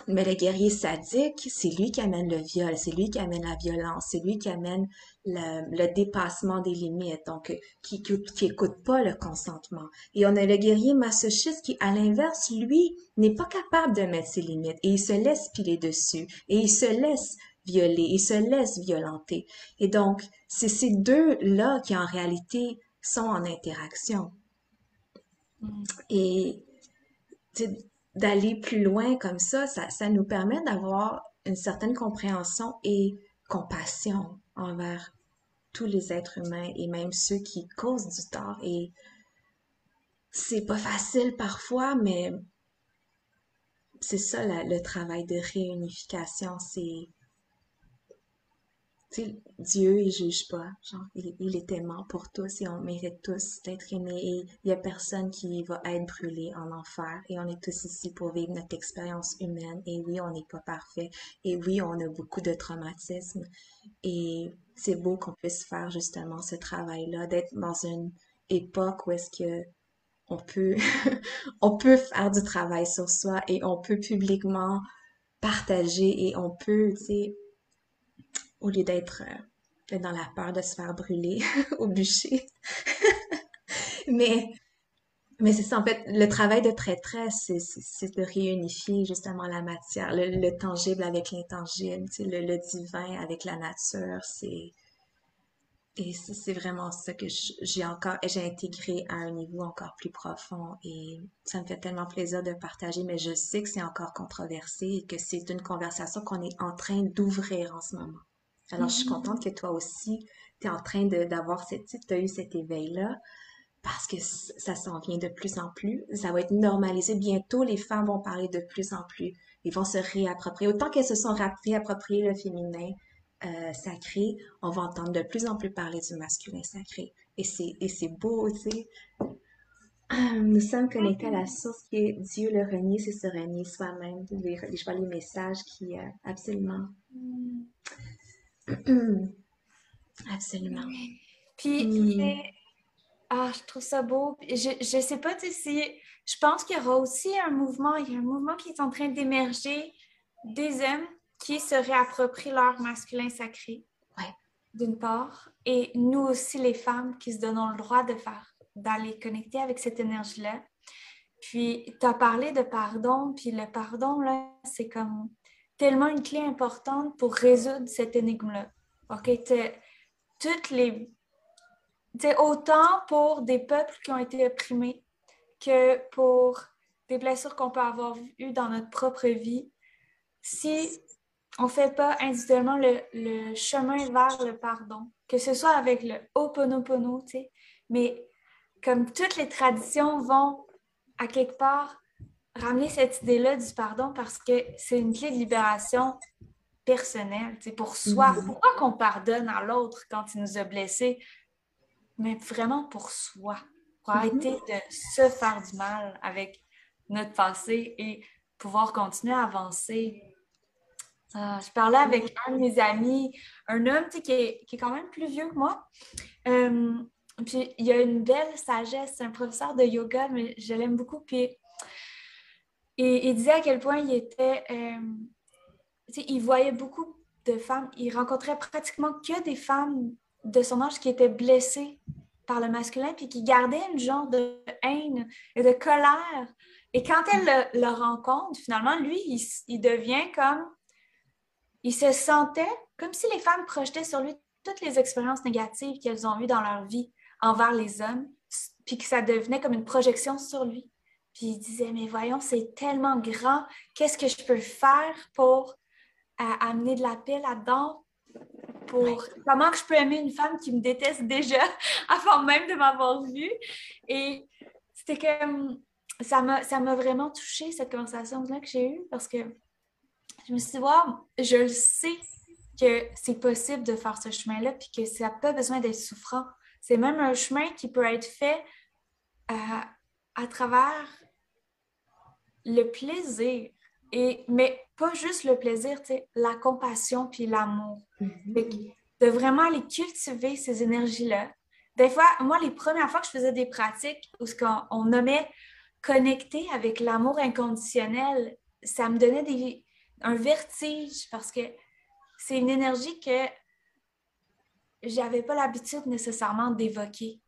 mais le guerrier sadique, c'est lui qui amène le viol, c'est lui qui amène la violence, c'est lui qui amène le, dépassement des limites, donc qui, qui, écoute pas le consentement. Et on a le guerrier masochiste qui, à l'inverse, lui, n'est pas capable de mettre ses limites et il se laisse piler dessus et il se laisse violer, il se laisse violenter. Et donc, c'est ces deux-là qui, en réalité, sont en interaction. Mm. Et d'aller plus loin comme ça, ça, nous permet d'avoir une certaine compréhension et compassion envers tous les êtres humains et même ceux qui causent du tort. Et c'est pas facile parfois, mais c'est ça le travail de réunification, c'est Dieu, il juge pas. Genre, il, est aimant pour tous et on mérite tous d'être aimés il y a personne qui va être brûlé en enfer et on est tous ici pour vivre notre expérience humaine et oui, on n'est pas parfait et oui, on a beaucoup de traumatismes et c'est beau qu'on puisse faire justement ce travail-là, d'être dans une époque où est-ce que on peut, on peut faire du travail sur soi et on peut publiquement partager et on peut, tu sais, au lieu d'être euh, dans la peur de se faire brûler au bûcher. mais mais c'est ça, en fait, le travail de prêtresse, c'est de réunifier justement la matière, le, tangible avec l'intangible, le, le divin avec la nature, c'est... Et c'est vraiment ça que j'ai encore, j'ai intégré à un niveau encore plus profond et ça me fait tellement plaisir de partager, mais je sais que c'est encore controversé et que c'est une conversation qu'on est en train d'ouvrir en ce moment. Alors, je suis mm-hmm. contente que toi aussi, tu es en train d'avoir cette, tu as eu cet éveil-là parce que ça s'en vient de plus en plus. Ça va être normalisé. Bientôt, les femmes vont parler de plus en plus. Ils vont se réapproprier. Autant qu'elles se sont réappropriées le féminin euh, sacré, on va entendre de plus en plus parler du masculin sacré. Et c'est beau, tu sais. Nous sommes connectés à la source qui est Dieu le renier, c'est se renier soi-même. Je vois les messages qui, euh, absolument. Absolument. Puis, ah, je trouve ça beau. Je ne sais pas si. Je pense qu'il y aura aussi un mouvement, il y a un mouvement qui est en train d'émerger des hommes qui se réapproprient leur masculin sacré. Ouais. D'une part. Et nous aussi, les femmes, qui se donnons le droit de faire, d'aller connecter avec cette énergie-là. Puis, tu as parlé de pardon, puis le pardon, là, c'est comme tellement une clé importante pour résoudre cette énigme-là. OK? Toutes les. C'est autant pour des peuples qui ont été opprimés que pour des blessures qu'on peut avoir eues dans notre propre vie. Si on ne fait pas individuellement le, chemin vers le pardon, que ce soit avec le Ho'oponopono, mais comme toutes les traditions vont à quelque part ramener cette idée-là du pardon parce que c'est une clé de libération personnelle, c'est pour soi. Mhm. Pourquoi qu'on pardonne à l'autre quand il nous a blessés? mais vraiment pour soi, pour arrêter de se faire du mal avec notre passé et pouvoir continuer à avancer. Ah, je parlais avec un de mes amis, un homme qui est, qui est, quand même plus vieux que moi. Euh, puis il a une belle sagesse, c'est un professeur de yoga, mais je l'aime beaucoup. Puis et, il disait à quel point il était. Euh, il voyait beaucoup de femmes, il rencontrait pratiquement que des femmes de son âge qui étaient blessées par le masculin, puis qui gardaient une genre de haine et de colère. Et quand elle le, rencontre, finalement, lui, il, devient comme. Il se sentait comme si les femmes projetaient sur lui toutes les expériences négatives qu'elles ont eues dans leur vie envers les hommes, puis que ça devenait comme une projection sur lui. Puis il disait, mais voyons, c'est tellement grand, qu'est-ce que je peux faire pour euh, amener de la paix là-dedans? Pour comment que je peux aimer une femme qui me déteste déjà avant même de m'avoir vue? Et c'était comme ça m'a, ça m'a vraiment touchée cette conversation-là que j'ai eue parce que je me suis dit, wow, je le sais que c'est possible de faire ce chemin-là puis que ça n'a pas besoin d'être souffrant. C'est même un chemin qui peut être fait euh, à travers le plaisir. Et, mais pas juste le plaisir, la compassion puis l'amour. Mm-hmm. De vraiment aller cultiver ces énergies-là. Des fois, moi, les premières fois que je faisais des pratiques où ce qu'on on nommait connecter avec l'amour inconditionnel, ça me donnait des, un vertige parce que c'est une énergie que j'avais pas l'habitude nécessairement d'évoquer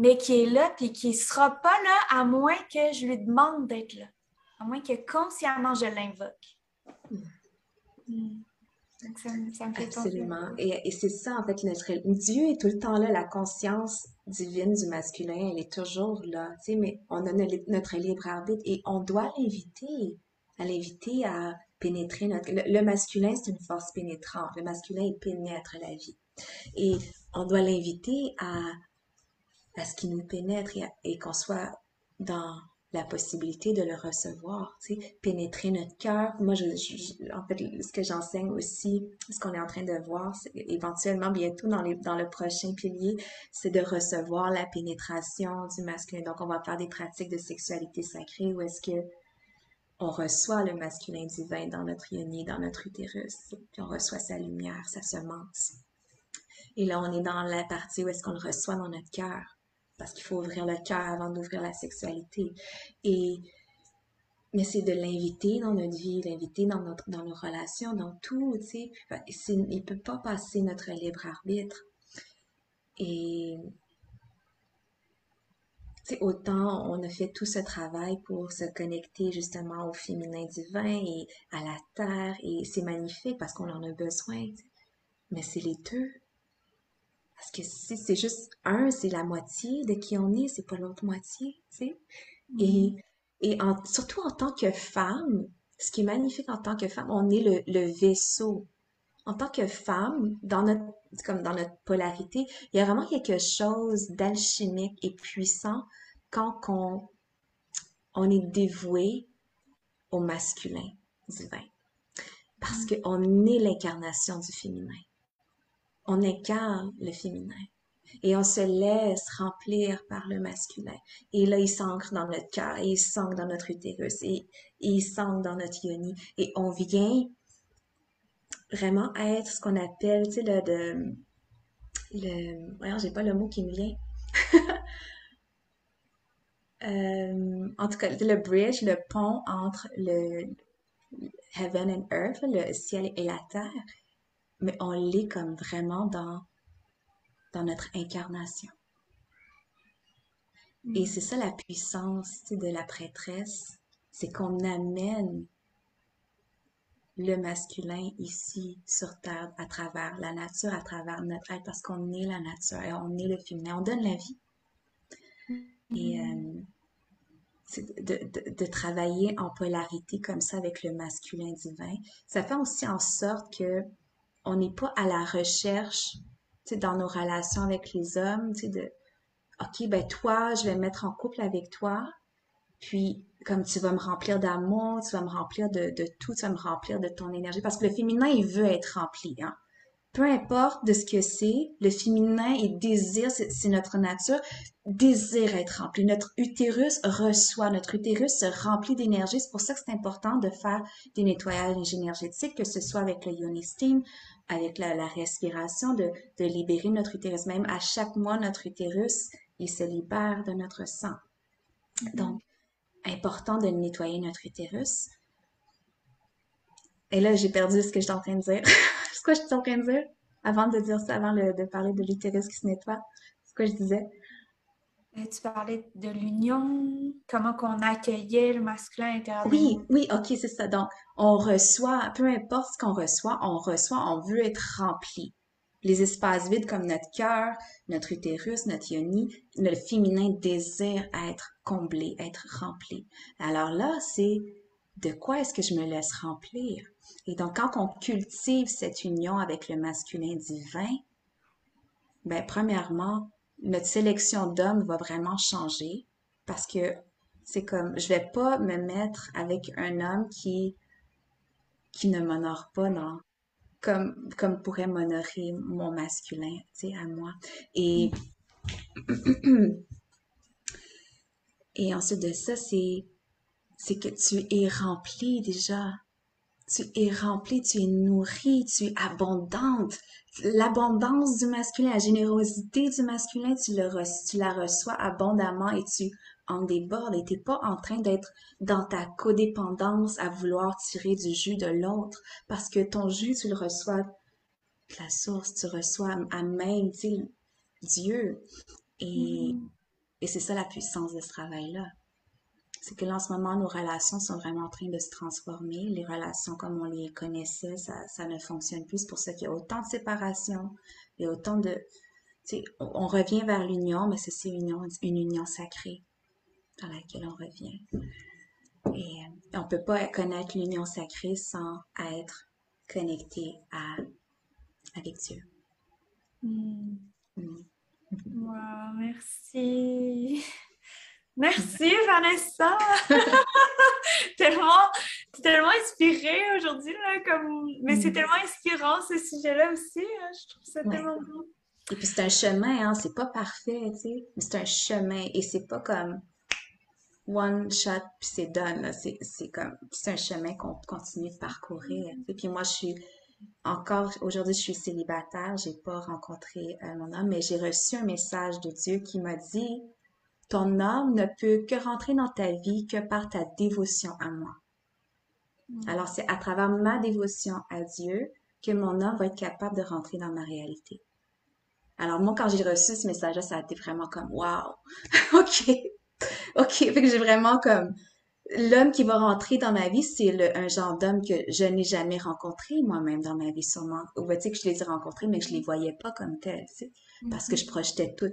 mais qui est là, puis qui ne sera pas là à moins que je lui demande d'être là, à moins que consciemment je l'invoque. Hmm. Ça, me fait Absolument. Et c'est ça, en fait, notre, Dieu est tout le temps là, la conscience divine du masculin, elle est toujours là, tu sais, mais on a notre libre arbitre et on doit l'inviter, à l'inviter à pénétrer notre... Le, masculin, c'est une force pénétrante. Le masculin, il pénètre la vie. Et on doit l'inviter à à ce qui nous pénètre et, qu'on soit dans la possibilité de le recevoir, tu sais, pénétrer notre cœur. Moi, je, en fait, ce que j'enseigne aussi, ce qu'on est en train de voir, éventuellement, bientôt dans, les, dans le prochain pilier, c'est de recevoir la pénétration du masculin. Donc, on va faire des pratiques de sexualité sacrée où est-ce que on reçoit le masculin divin dans notre yoni, dans notre utérus, puis on reçoit sa lumière, sa semence. Et là, on est dans la partie où est-ce qu'on le reçoit dans notre cœur parce qu'il faut ouvrir le cœur avant d'ouvrir la sexualité. Et mais c'est de l'inviter dans notre vie, l'inviter dans notre dans nos relations, dans tout, tu sais. Il peut pas passer notre libre arbitre. Et autant on a fait tout ce travail pour se connecter justement au féminin divin et à la terre, et c'est magnifique parce qu'on en a besoin. Mais c'est les deux. Parce que si c'est juste un, c'est la moitié de qui on est, c'est pas l'autre moitié, tu sais. Et, mm-hmm. et surtout en tant que femme, ce qui est magnifique en tant que femme, on est le, vaisseau. En tant que femme, dans notre, comme dans notre polarité, il y a vraiment quelque chose d'alchimique et puissant quand on, on est dévoué au masculin divin. Parce mm. qu'on est l'incarnation du féminin on incarne le féminin et on se laisse remplir par le masculin. Et là, il s'ancre dans notre cœur, il s'ancre dans notre utérus, et, il s'ancre dans notre yoni. Et on vient vraiment être ce qu'on appelle, tu sais, le, de, le, voyons, j'ai pas le mot qui me vient. Euh, en tout cas, le bridge, le pont entre le heaven and earth, le ciel et la terre mais on l'est comme vraiment dans, dans notre incarnation. Et c'est ça la puissance de la prêtresse, c'est qu'on amène le masculin ici sur Terre à travers la nature, à travers notre être, parce qu'on est la nature et on est le féminin, on donne la vie. Et mm-hmm. euh, de, de, travailler en polarité comme ça avec le masculin divin, ça fait aussi en sorte que on n'est pas à la recherche, dans nos relations avec les hommes, de, OK, ben toi, je vais me mettre en couple avec toi, puis comme tu vas me remplir d'amour, tu vas me remplir de, tout, tu vas me remplir de ton énergie, parce que le féminin, il veut être rempli, hein. Peu importe de ce que c'est, le féminin et désir, c'est notre nature, désire être rempli. Notre utérus reçoit, notre utérus se remplit d'énergie. C'est pour ça que c'est important de faire des nettoyages énergétiques, que ce soit avec le yoni steam, avec la, la respiration, de, de libérer notre utérus. Même à chaque mois, notre utérus, il se libère de notre sang. Mm-hmm. Donc, important de nettoyer notre utérus. Et là, j'ai perdu ce que j'étais en train de dire. c'est quoi j'étais en train de dire? Avant de dire ça, avant de parler de l'utérus qui se nettoie. C'est quoi je disais? Euh, tu parlais de l'union, comment qu'on accueillait le masculin intérieur. Oui, oui, ok, c'est ça. Donc, on reçoit, peu importe ce qu'on reçoit, on reçoit, on veut être rempli. Les espaces vides comme notre cœur, notre utérus, notre yoni, le féminin désire être comblé, être rempli. Alors là, c'est de quoi est-ce que je me laisse remplir? Et donc, quand on cultive cette union avec le masculin divin, ben, premièrement, notre sélection d'hommes va vraiment changer parce que c'est comme, je vais pas me mettre avec un homme qui, ne m'honore pas, non, comme, comme pourrait m'honorer mon masculin, tu sais, à moi. Et, et ensuite de ça, c'est, c'est que tu es rempli déjà. Tu es rempli, tu es nourri, tu es abondante. L'abondance du masculin, la générosité du masculin, tu, le tu la reçois abondamment et tu en débordes et t'es pas en train d'être dans ta codépendance à vouloir tirer du jus de l'autre parce que ton jus, tu le reçois de la source, tu reçois à même, Dieu. Et, mm-hmm. et c'est ça la puissance de ce travail-là c'est que là, en ce moment, nos relations sont vraiment en train de se transformer. Les relations comme on les connaissait, ça, ça ne fonctionne plus. C'est pour ça qu'il y a autant de séparation et autant de... Tu sais, on, revient vers l'union, mais c'est une union, une union sacrée dans laquelle on revient. Et on peut pas connaître l'union sacrée sans être connecté à, avec Dieu. Hmm. Hmm. Wow, merci. Merci Vanessa! tellement, tellement inspirée aujourd'hui, comme... mais c'est mm. tellement inspirant ce sujet-là aussi. Hein. Je trouve ça tellement beau. Et puis c'est un chemin, hein. c'est pas parfait, tu sais, mais c'est un chemin et c'est pas comme one shot puis c'est done. C'est comme, c'est un chemin qu'on continue de parcourir. Et puis moi, je suis encore, aujourd'hui, je suis célibataire, j'ai pas rencontré euh, mon homme, mais j'ai reçu un message de Dieu qui m'a dit, ton âme ne peut que rentrer dans ta vie que par ta dévotion à moi. Mm. Alors, c'est à travers ma dévotion à Dieu que mon âme va être capable de rentrer dans ma réalité. Alors, moi, quand j'ai reçu ce message-là, ça a été vraiment comme, wow, ok, ok, fait que j'ai vraiment comme, l'homme qui va rentrer dans ma vie, c'est un genre d'homme que je n'ai jamais rencontré moi-même dans ma vie, sûrement. Ou tu sais que je les ai rencontrés, mais que je les voyais pas comme tels, tu sais, parce que je mm-hmm. projetais tout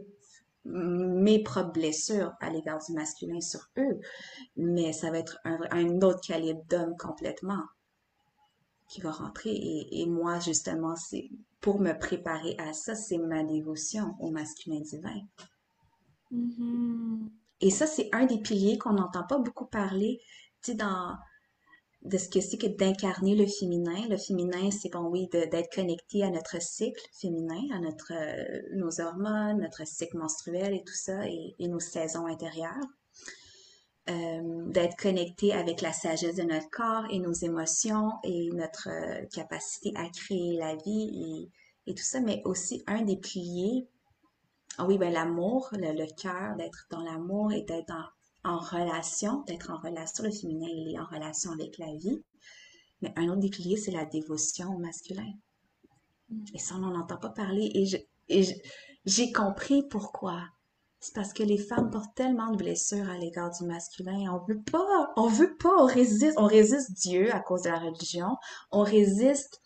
mes propres blessures à l'égard du masculin sur eux, mais ça va être un, autre calibre d'homme complètement qui va rentrer. Et, moi, justement, c'est pour me préparer à ça, c'est ma dévotion au masculin divin. Mm-hmm. Et ça, c'est un des piliers qu'on n'entend pas beaucoup parler. Tu sais, dans de ce que c'est que d'incarner le féminin. Le féminin, c'est bon, oui, d'être connecté à notre cycle féminin, à notre euh, nos hormones, notre cycle menstruel et tout ça, et, nos saisons intérieures. Euh, d'être connecté avec la sagesse de notre corps et nos émotions et notre euh, capacité à créer la vie et, tout ça, mais aussi un des piliers, ah oui, ben l'amour, le, le cœur, d'être dans l'amour et d'être dans en relation, d'être en relation, le féminin, il est en relation avec la vie. Mais un autre des piliers, c'est la dévotion au masculin. Mm. Et ça, on n'en entend pas parler. Et j'ai compris pourquoi. C'est parce que les femmes portent tellement de blessures à l'égard du masculin. On veut pas, on veut pas, on résiste, on résiste Dieu à cause de la religion. On résiste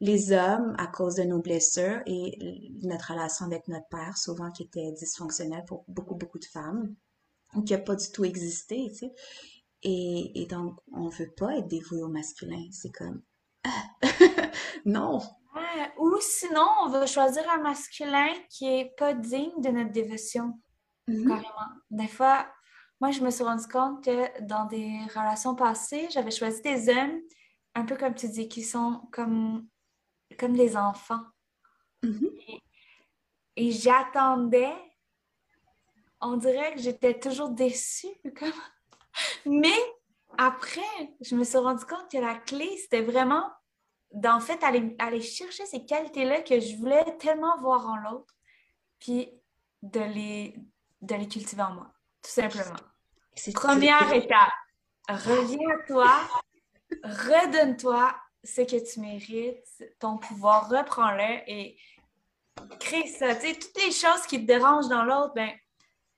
les hommes à cause de nos blessures et notre relation avec notre père, souvent qui était dysfonctionnelle pour beaucoup, beaucoup de femmes ou qui n'a pas du tout existé, tu sais. Et, et donc, on veut pas être dévoué au masculin. C'est comme, non. ou sinon, on veut choisir un masculin qui est pas digne de notre dévotion. Mm-hmm. Carrément. Des fois, moi, je me suis rendu compte que dans des relations passées, j'avais choisi des hommes, un peu comme tu dis, qui sont comme, comme des enfants. Mm-hmm. Et, j'attendais. On dirait que j'étais toujours déçue. Comme... Mais après, je me suis rendu compte que la clé, c'était vraiment d'en fait aller, aller chercher ces qualités-là que je voulais tellement voir en l'autre, puis de les, de les cultiver en moi, tout simplement. Première étape, reviens à toi, redonne-toi ce que tu mérites, ton pouvoir, reprends-le et crée ça. Tu sais, toutes les choses qui te dérangent dans l'autre, ben,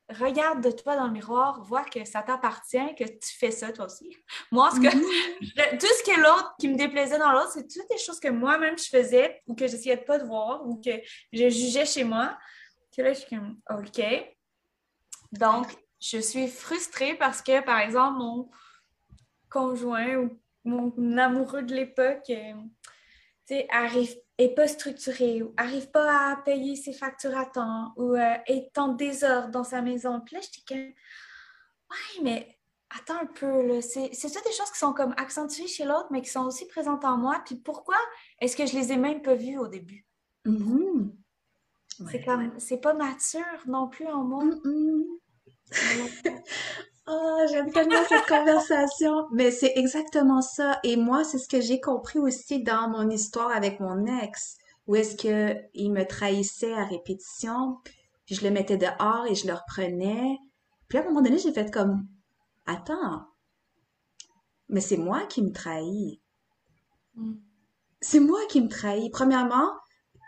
regarde de toi dans le miroir, vois que ça t'appartient, que tu fais ça toi aussi. Moi, ce que, mm-hmm. tout ce que l'autre qui me déplaisait dans l'autre, c'est toutes les choses que moi-même je faisais ou que j'essayais de pas de voir ou que je jugeais chez moi. Puis là, je suis comme, OK. Donc, je suis frustrée parce que, par exemple, mon conjoint ou mon amoureux de l'époque, euh, arrive est pas structuré ou arrive pas à payer ses factures à temps ou euh, est en désordre dans sa maison. Puis là, je dis que, ouais, mais attends un peu, c'est ça des choses qui sont comme accentuées chez l'autre, mais qui sont aussi présentes en moi. Puis pourquoi est-ce que je les ai même pas vues au début? Mm-hmm. c'est comme, c'est pas mature non plus en moi. j'aime tellement cette conversation. Mais c'est exactement ça. Et moi, c'est ce que j'ai compris aussi dans mon histoire avec mon ex, où est-ce que il me trahissait à répétition, puis je le mettais dehors et je le reprenais. Puis à un moment donné, j'ai fait comme, attends, mais c'est moi qui me trahis. Mm. C'est moi qui me trahis. Premièrement,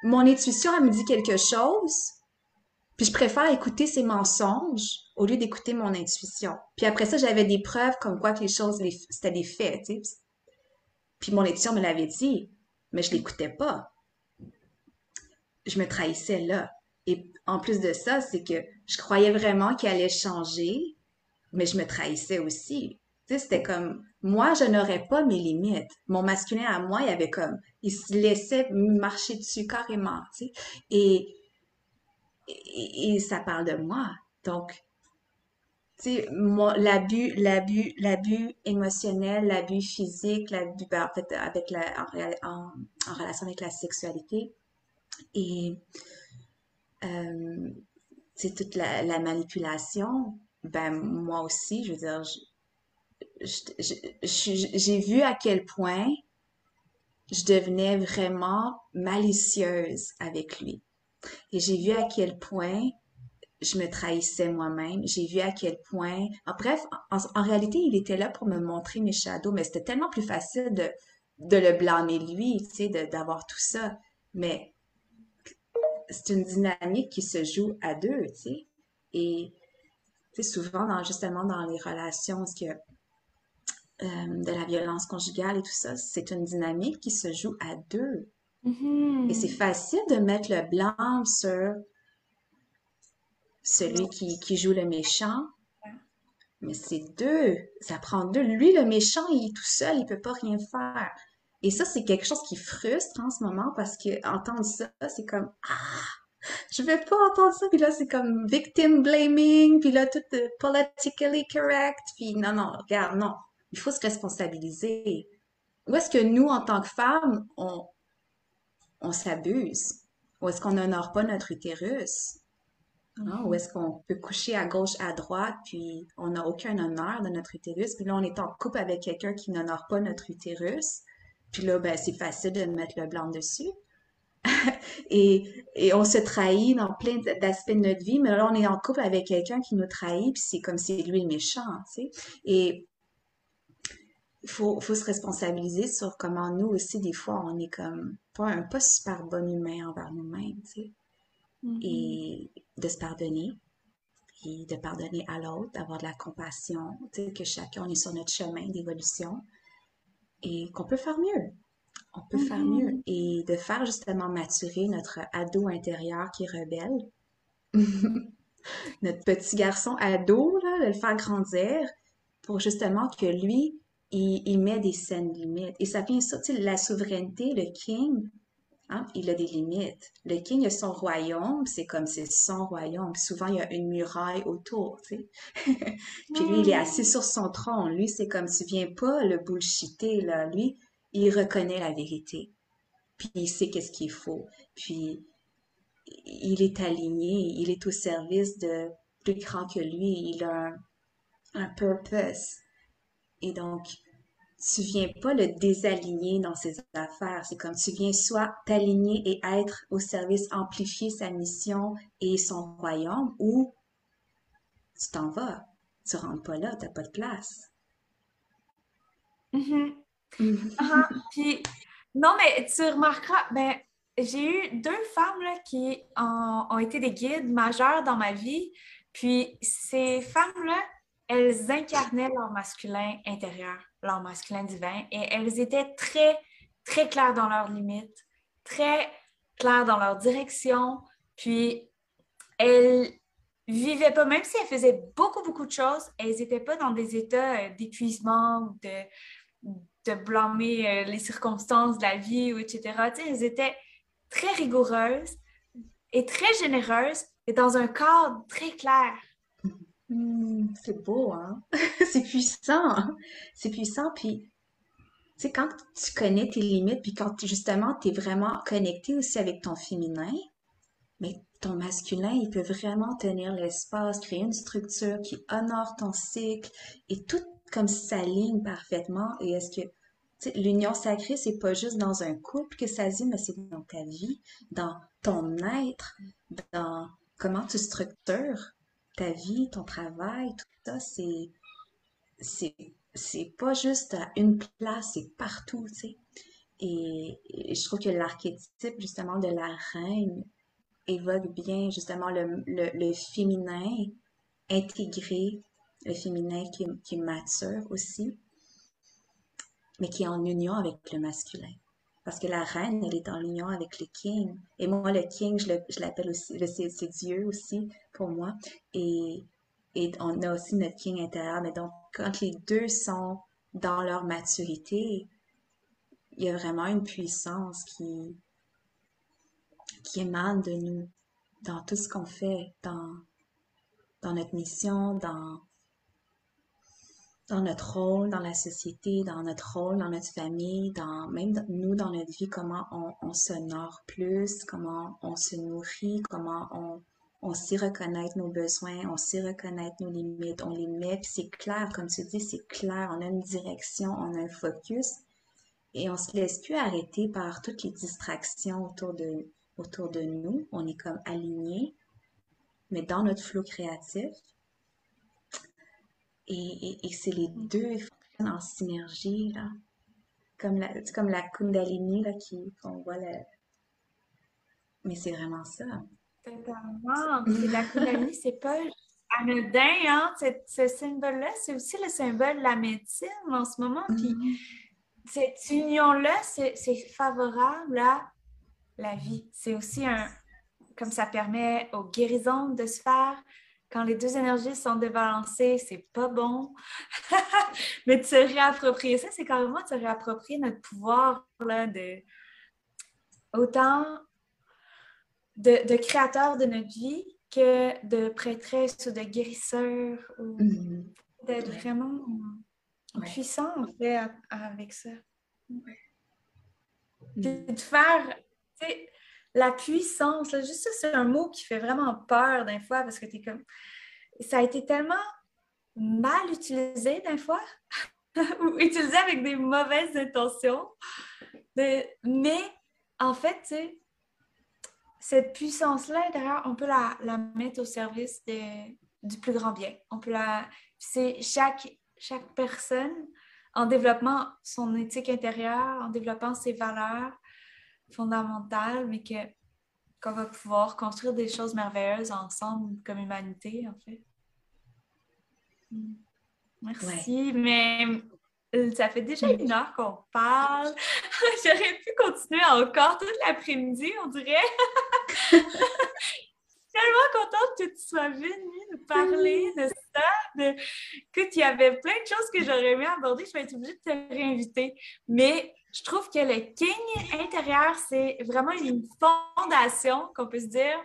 mon intuition, elle me dit quelque chose, puis je préfère écouter ses mensonges au lieu d'écouter mon intuition. Puis après ça, j'avais des preuves comme quoi que les choses, c'était des faits, tu sais. Puis mon intuition me l'avait dit, mais je l'écoutais pas. Je me trahissais là. Et en plus de ça, c'est que je croyais vraiment qu'il allait changer, mais je me trahissais aussi. Tu sais, c'était comme, moi, je n'aurais pas mes limites. Mon masculin à moi, il avait comme, il se laissait marcher dessus carrément, tu sais. Et et, ça parle de moi. Donc, tu sais, l'abus, l'abus, l'abus émotionnel, l'abus physique, l'abus, ben, en fait, avec la, en, relation avec la sexualité et, euh, c'est toute la, manipulation, ben, moi aussi, je veux dire, j'ai vu à quel point je devenais vraiment malicieuse avec lui. Et j'ai vu à quel point je me trahissais moi-même. J'ai vu à quel point... En bref, en, réalité, il était là pour me montrer mes shadows, mais c'était tellement plus facile de, le blâmer lui, tu d'avoir tout ça. Mais c'est une dynamique qui se joue à deux, tu sais. Et souvent, justement, dans les relations, euh, de la violence conjugale et tout ça, c'est une dynamique qui se joue à deux. Mm-hmm. Et c'est facile de mettre le blanc sur celui qui, qui joue le méchant. Mais c'est deux. Ça prend deux. Lui, le méchant, il est tout seul, il peut pas rien faire. Et ça, c'est quelque chose qui frustre en ce moment parce que entendre ça, c'est comme ah, je veux pas entendre ça. Puis là, c'est comme victim blaming. Puis là, tout euh, politically correct. Puis non, non, regarde, non. Il faut se responsabiliser. Où est-ce que nous, en tant que femmes, on, on s'abuse? Ou est-ce qu'on n'honore pas notre utérus? Hein? Ou est-ce qu'on peut coucher à gauche, à droite, puis on n'a aucun honneur de notre utérus, puis là, on est en couple avec quelqu'un qui n'honore pas notre utérus, puis là, ben, c'est facile de mettre le blanc dessus. et, et on se trahit dans plein d'aspects de notre vie, mais là, on est en couple avec quelqu'un qui nous trahit, puis c'est comme si lui le méchant, tu sais. Et il faut, faut se responsabiliser sur comment nous aussi, des fois, on est comme pas un pas super bon humain envers nous-mêmes, tu sais. Mm-hmm. Et de se pardonner, et de pardonner à l'autre, d'avoir de la compassion, tu sais, que chacun est sur notre chemin d'évolution et qu'on peut faire mieux. On peut faire mm-hmm. mieux et de faire justement maturer notre ado intérieur qui est rebelle. notre petit garçon ado, là, de le faire grandir pour justement que lui, il, met des scènes limites. Et ça vient ça, la souveraineté, le king, hein, il a des limites. Le king a son royaume, c'est comme c'est son royaume. souvent, il y a une muraille autour, tu sais. Puis lui, il est assis sur son trône. Lui, c'est comme, tu viens pas le bullshiter, là. Lui, il reconnaît la vérité. Puis il sait qu'est-ce qu'il faut. Puis il est aligné, il est au service de plus grand que lui, il a un, un purpose. Et donc, tu viens pas le désaligner dans ses affaires. C'est comme tu viens soit t'aligner et être au service, amplifier sa mission et son royaume, ou tu t'en vas. Tu rentres pas là, t'as pas de place. Mm-hmm. Ah, puis, non, mais tu remarqueras, ben, j'ai eu deux femmes là, qui ont, ont, été des guides majeurs dans ma vie. Puis ces femmes-là, elles incarnaient leur masculin intérieur, leur masculin divin, et elles étaient très, très claires dans leurs limites, très claires dans leur direction, puis elles vivaient pas, même si elles faisaient beaucoup, beaucoup de choses, elles n'étaient pas dans des états euh, d'épuisement de, de blâmer euh, les circonstances de la vie, etc. elles étaient très rigoureuses et très généreuses, et dans un cadre très clair. Hmm, c'est beau, hein? c'est puissant. C'est puissant. Puis, tu sais, quand tu connais tes limites, puis quand justement tu es vraiment connecté aussi avec ton féminin, mais ton masculin, il peut vraiment tenir l'espace, créer une structure qui honore ton cycle et tout comme s'aligne parfaitement. Et est-ce que l'union sacrée, c'est pas juste dans un couple que ça se mais c'est dans ta vie, dans ton être, dans comment tu structures ta vie, ton travail, tout ça, c'est, c'est, pas juste à une place, c'est partout, tu sais. Et, je trouve que l'archétype, justement, de la reine évoque bien, justement, le, le, féminin intégré, le féminin qui, qui mature aussi, mais qui est en union avec le masculin. Parce que la reine, elle est en union avec le king. Et moi, le king, je l'appelle aussi, c'est Dieu aussi pour moi. Et, on a aussi notre king intérieur. Mais donc, quand les deux sont dans leur maturité, il y a vraiment une puissance qui, qui émane de nous dans tout ce qu'on fait, dans, dans notre mission, dans, dans notre rôle dans la société, dans notre rôle dans notre famille, dans même nous dans notre vie, comment on, on s'honore plus, comment on se nourrit, comment on, on sait reconnaître nos besoins, on sait reconnaître nos limites, on les met, puis c'est clair, comme tu dis, c'est clair, on a une direction, on a un focus, et on se laisse plus arrêter par toutes les distractions autour de, autour de nous, on est comme aligné, mais dans notre flot créatif, et, et, c'est les deux fonctionnent en synergie, là. Comme la, comme la Kundalini, là, qui, qu'on voit là. Mais c'est vraiment ça. Totalement. la Kundalini, c'est pas anodin, hein? Ce symbole-là, c'est aussi le symbole de la médecine en ce moment. Puis mm-hmm. cette union-là, c'est favorable à la vie. C'est aussi un. Comme ça permet aux guérisons de se faire, quand les deux énergies sont débalancées, c'est pas bon. Mais de se réapproprier ça, c'est carrément de se réapproprier notre pouvoir là, de autant de, créateur de notre vie que de prêtresse ou de guérisseur ou mm-hmm. d'être vraiment puissant en fait avec ça. De faire, la puissance, juste ça, c'est un mot qui fait vraiment peur d'un fois parce que tu es comme. Ça a été tellement mal utilisé d'un fois, ou utilisé avec des mauvaises intentions. Mais en fait, cette puissance-là on peut la, mettre au service du plus grand bien. On peut la. C'est chaque personne en développant son éthique intérieure, en développant ses valeurs, fondamentale, mais que qu'on va pouvoir construire des choses merveilleuses ensemble comme humanité, en fait. Hmm. Merci, mais euh, ça fait déjà une heure qu'on parle. J'aurais pu continuer encore toute l'après-midi, on dirait. tellement contente que tu sois venue nous parler de ça. De... Écoute, il y avait plein de choses que j'aurais aimé aborder. Je vais être obligée de te réinviter. Mais je trouve que le king intérieur, c'est vraiment une fondation qu'on peut se dire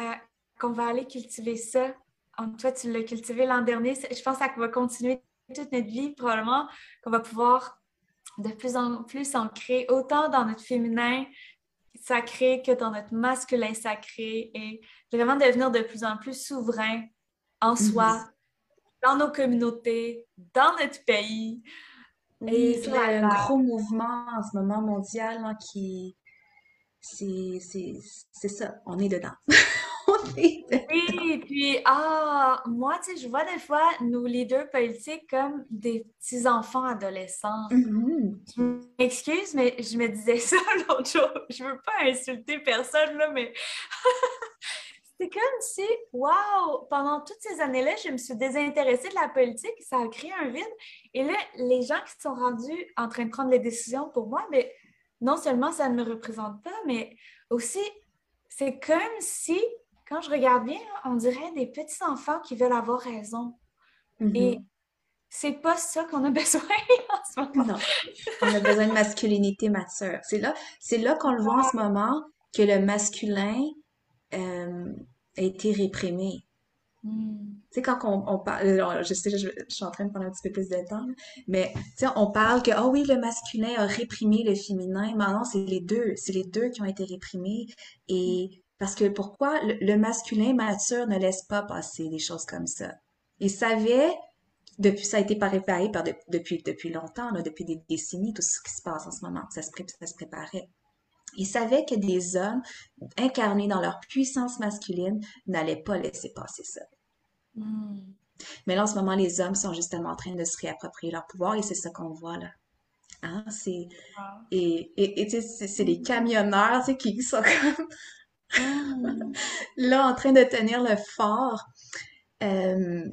euh, qu'on va aller cultiver ça. Toi, tu l'as cultivé l'an dernier. Je pense que ça va continuer toute notre vie, probablement, qu'on va pouvoir de plus en plus en créer autant dans notre féminin. sacré que dans notre masculin sacré et vraiment devenir de plus en plus souverain en soi, mhm. dans nos communautés, dans notre pays. Et c'est un gros mouvement en ce moment mondial hein, qui. C'est ça, on est dedans. Oui, puis, ah, moi, tu sais, je vois des fois nos leaders politiques comme des petits-enfants adolescents. Mm-hmm. Je m'excuse, mais je me disais ça l'autre jour. Je veux pas insulter personne, là, mais c'était comme si, waouh, pendant toutes ces années-là, je me suis désintéressée de la politique, ça a créé un vide. Et là, les gens qui sont rendus en train de prendre les décisions pour moi, mais non seulement ça ne me représente pas, mais aussi, c'est comme si quand je regarde bien, on dirait des petits enfants qui veulent avoir raison. Mm-hmm. Et c'est pas ça qu'on a besoin en ce moment. Non, on a besoin de masculinité mature. C'est là, c'est là qu'on le voit en ce moment que le masculin euh, a été réprimé. Mm. Tu sais, quand on, parle, euh, je sais, je, suis en train de prendre un petit peu plus de temps, mais tu sais, on parle que, oh oui, le masculin a réprimé le féminin. Mais non, c'est les deux. C'est les deux qui ont été réprimés. Et parce que pourquoi le, masculin mature ne laisse pas passer des choses comme ça? Il savait, depuis, ça a été préparé par depuis, depuis longtemps, depuis des décennies, tout ce qui se passe en ce moment, ça se, ça se préparait. Il savait que des hommes incarnés dans leur puissance masculine n'allaient pas laisser passer ça. Hmm. Mais là, en ce moment, les hommes sont justement en train de se réapproprier leur pouvoir et c'est ça qu'on voit là. Hein? C'est, et, et, et c'est les camionneurs qui sont comme Mm. là, en train de tenir le fort. Euh,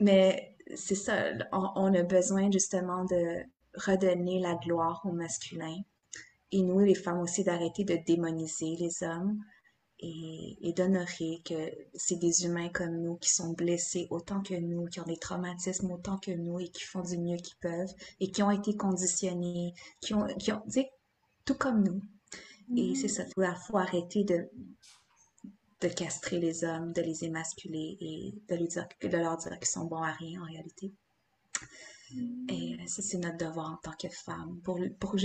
mais c'est ça, on, a besoin justement de redonner la gloire au masculin. Et nous, les femmes aussi, d'arrêter de démoniser les hommes et, et d'honorer que c'est des humains comme nous qui sont blessés autant que nous, qui ont des traumatismes autant que nous et qui font du mieux qu'ils peuvent et qui ont été conditionnés, qui ont, qui ont, tout comme nous. Et c'est ça, il faut, arrêter de, de castrer les hommes, de les émasculer et de, lui dire, de leur dire qu'ils sont bons à rien en réalité. Et ça, c'est notre devoir en tant que femme, pour, pour,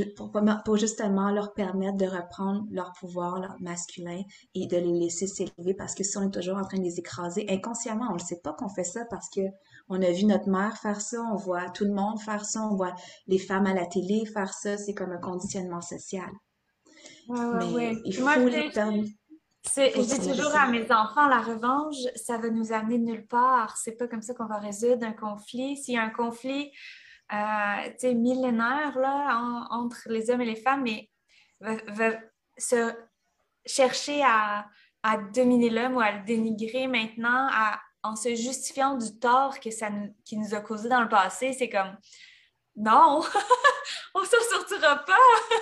pour, justement leur permettre de reprendre leur pouvoir leur masculin et de les laisser s'élever parce que si on est toujours en train de les écraser, inconsciemment, on ne sait pas qu'on fait ça parce que on a vu notre mère faire ça, on voit tout le monde faire ça, on voit les femmes à la télé faire ça, c'est comme un conditionnement social. Ouais, Il faut les Je dis toujours à mes enfants, la revanche, ça va nous amener nulle part. C'est pas comme ça qu'on va résoudre un conflit. S'il y a un conflit, euh, millénaire là, entre les hommes et les femmes, mais va, se chercher à, à dominer l'homme ou à le dénigrer maintenant en se justifiant du tort que ça qui nous a causé dans le passé, c'est comme non, on s'en sortira pas.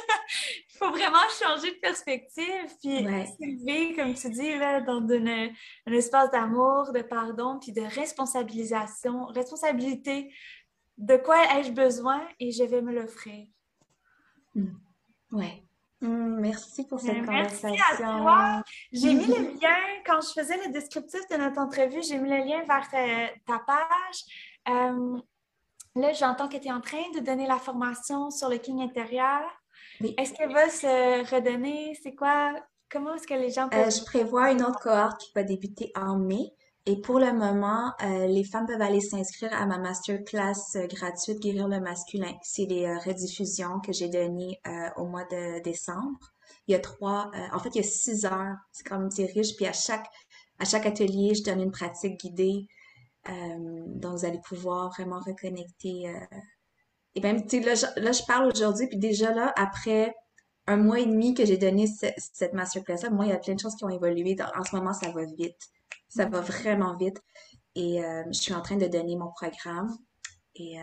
Il faut vraiment changer de perspective, puis s'élever, comme tu dis, là, dans un espace d'amour, de pardon, puis de responsabilisation, responsabilité. De quoi ai-je besoin et je vais me l'offrir. Hmm. Oui. Hmm, merci pour cette conversation. Merci à toi. J'ai mis le lien, quand je faisais le descriptif de notre entrevue, j'ai mis le lien vers ta, page. Euh, Là, j'entends que tu es en train de donner la formation sur le King intérieur. Est-ce qu'elle va se redonner? C'est quoi? Comment est-ce que les gens peuvent... Euh, je prévois une autre cohorte qui va débuter en mai. Et pour le moment, euh, les femmes peuvent aller s'inscrire à ma masterclass euh, gratuite Guérir le masculin. C'est les rediffusions que j'ai données au mois de décembre. Il y a trois, en fait, il y a six heures. C'est comme c'est riche. Puis à chaque à chaque atelier, je donne une pratique guidée euh, donc, vous allez pouvoir vraiment reconnecter. Euh, et même, tu sais, là, je parle aujourd'hui, puis déjà là, après un mois et demi que j'ai donné cette masterclass-là, moi, il y a plein de choses qui ont évolué. En ce moment, ça va vite. Ça va vraiment vite. Et euh, je suis en train de donner mon programme. Et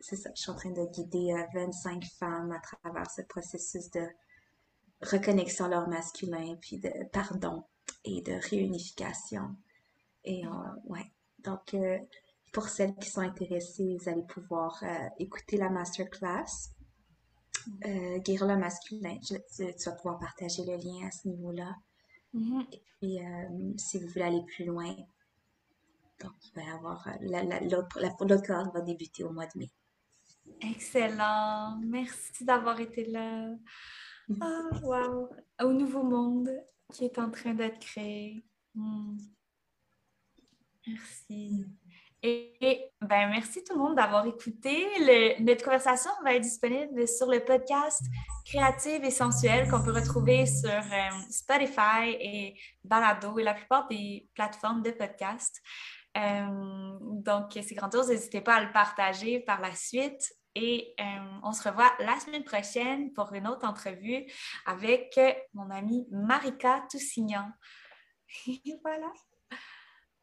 c'est ça, je suis en train de guider 25 femmes à travers ce processus de reconnexion leur masculin, puis de pardon et de réunification. Et ouais, donc, euh, pour celles qui sont intéressées, vous allez pouvoir euh, écouter la masterclass. Euh, Guérir le masculin, tu, vas pouvoir partager le lien à ce niveau-là. Mm-hmm. Et puis, euh, si vous voulez aller plus loin, donc il va y avoir l'autre cohorte va débuter au mois de mai. Excellent. Merci d'avoir été là. Ah, wow! Au nouveau monde qui est en train d'être créé. Hmm. Merci. Et, ben, merci tout le monde d'avoir écouté. notre conversation va être disponible sur le podcast Créative et Sensuelle qu'on peut retrouver sur euh, Spotify et Balado et la plupart des plateformes de podcast. Euh, donc, c'est grandiose. N'hésitez pas à le partager par la suite. Et euh, on se revoit la semaine prochaine pour une autre entrevue avec mon amie Marika Toussignan. voilà.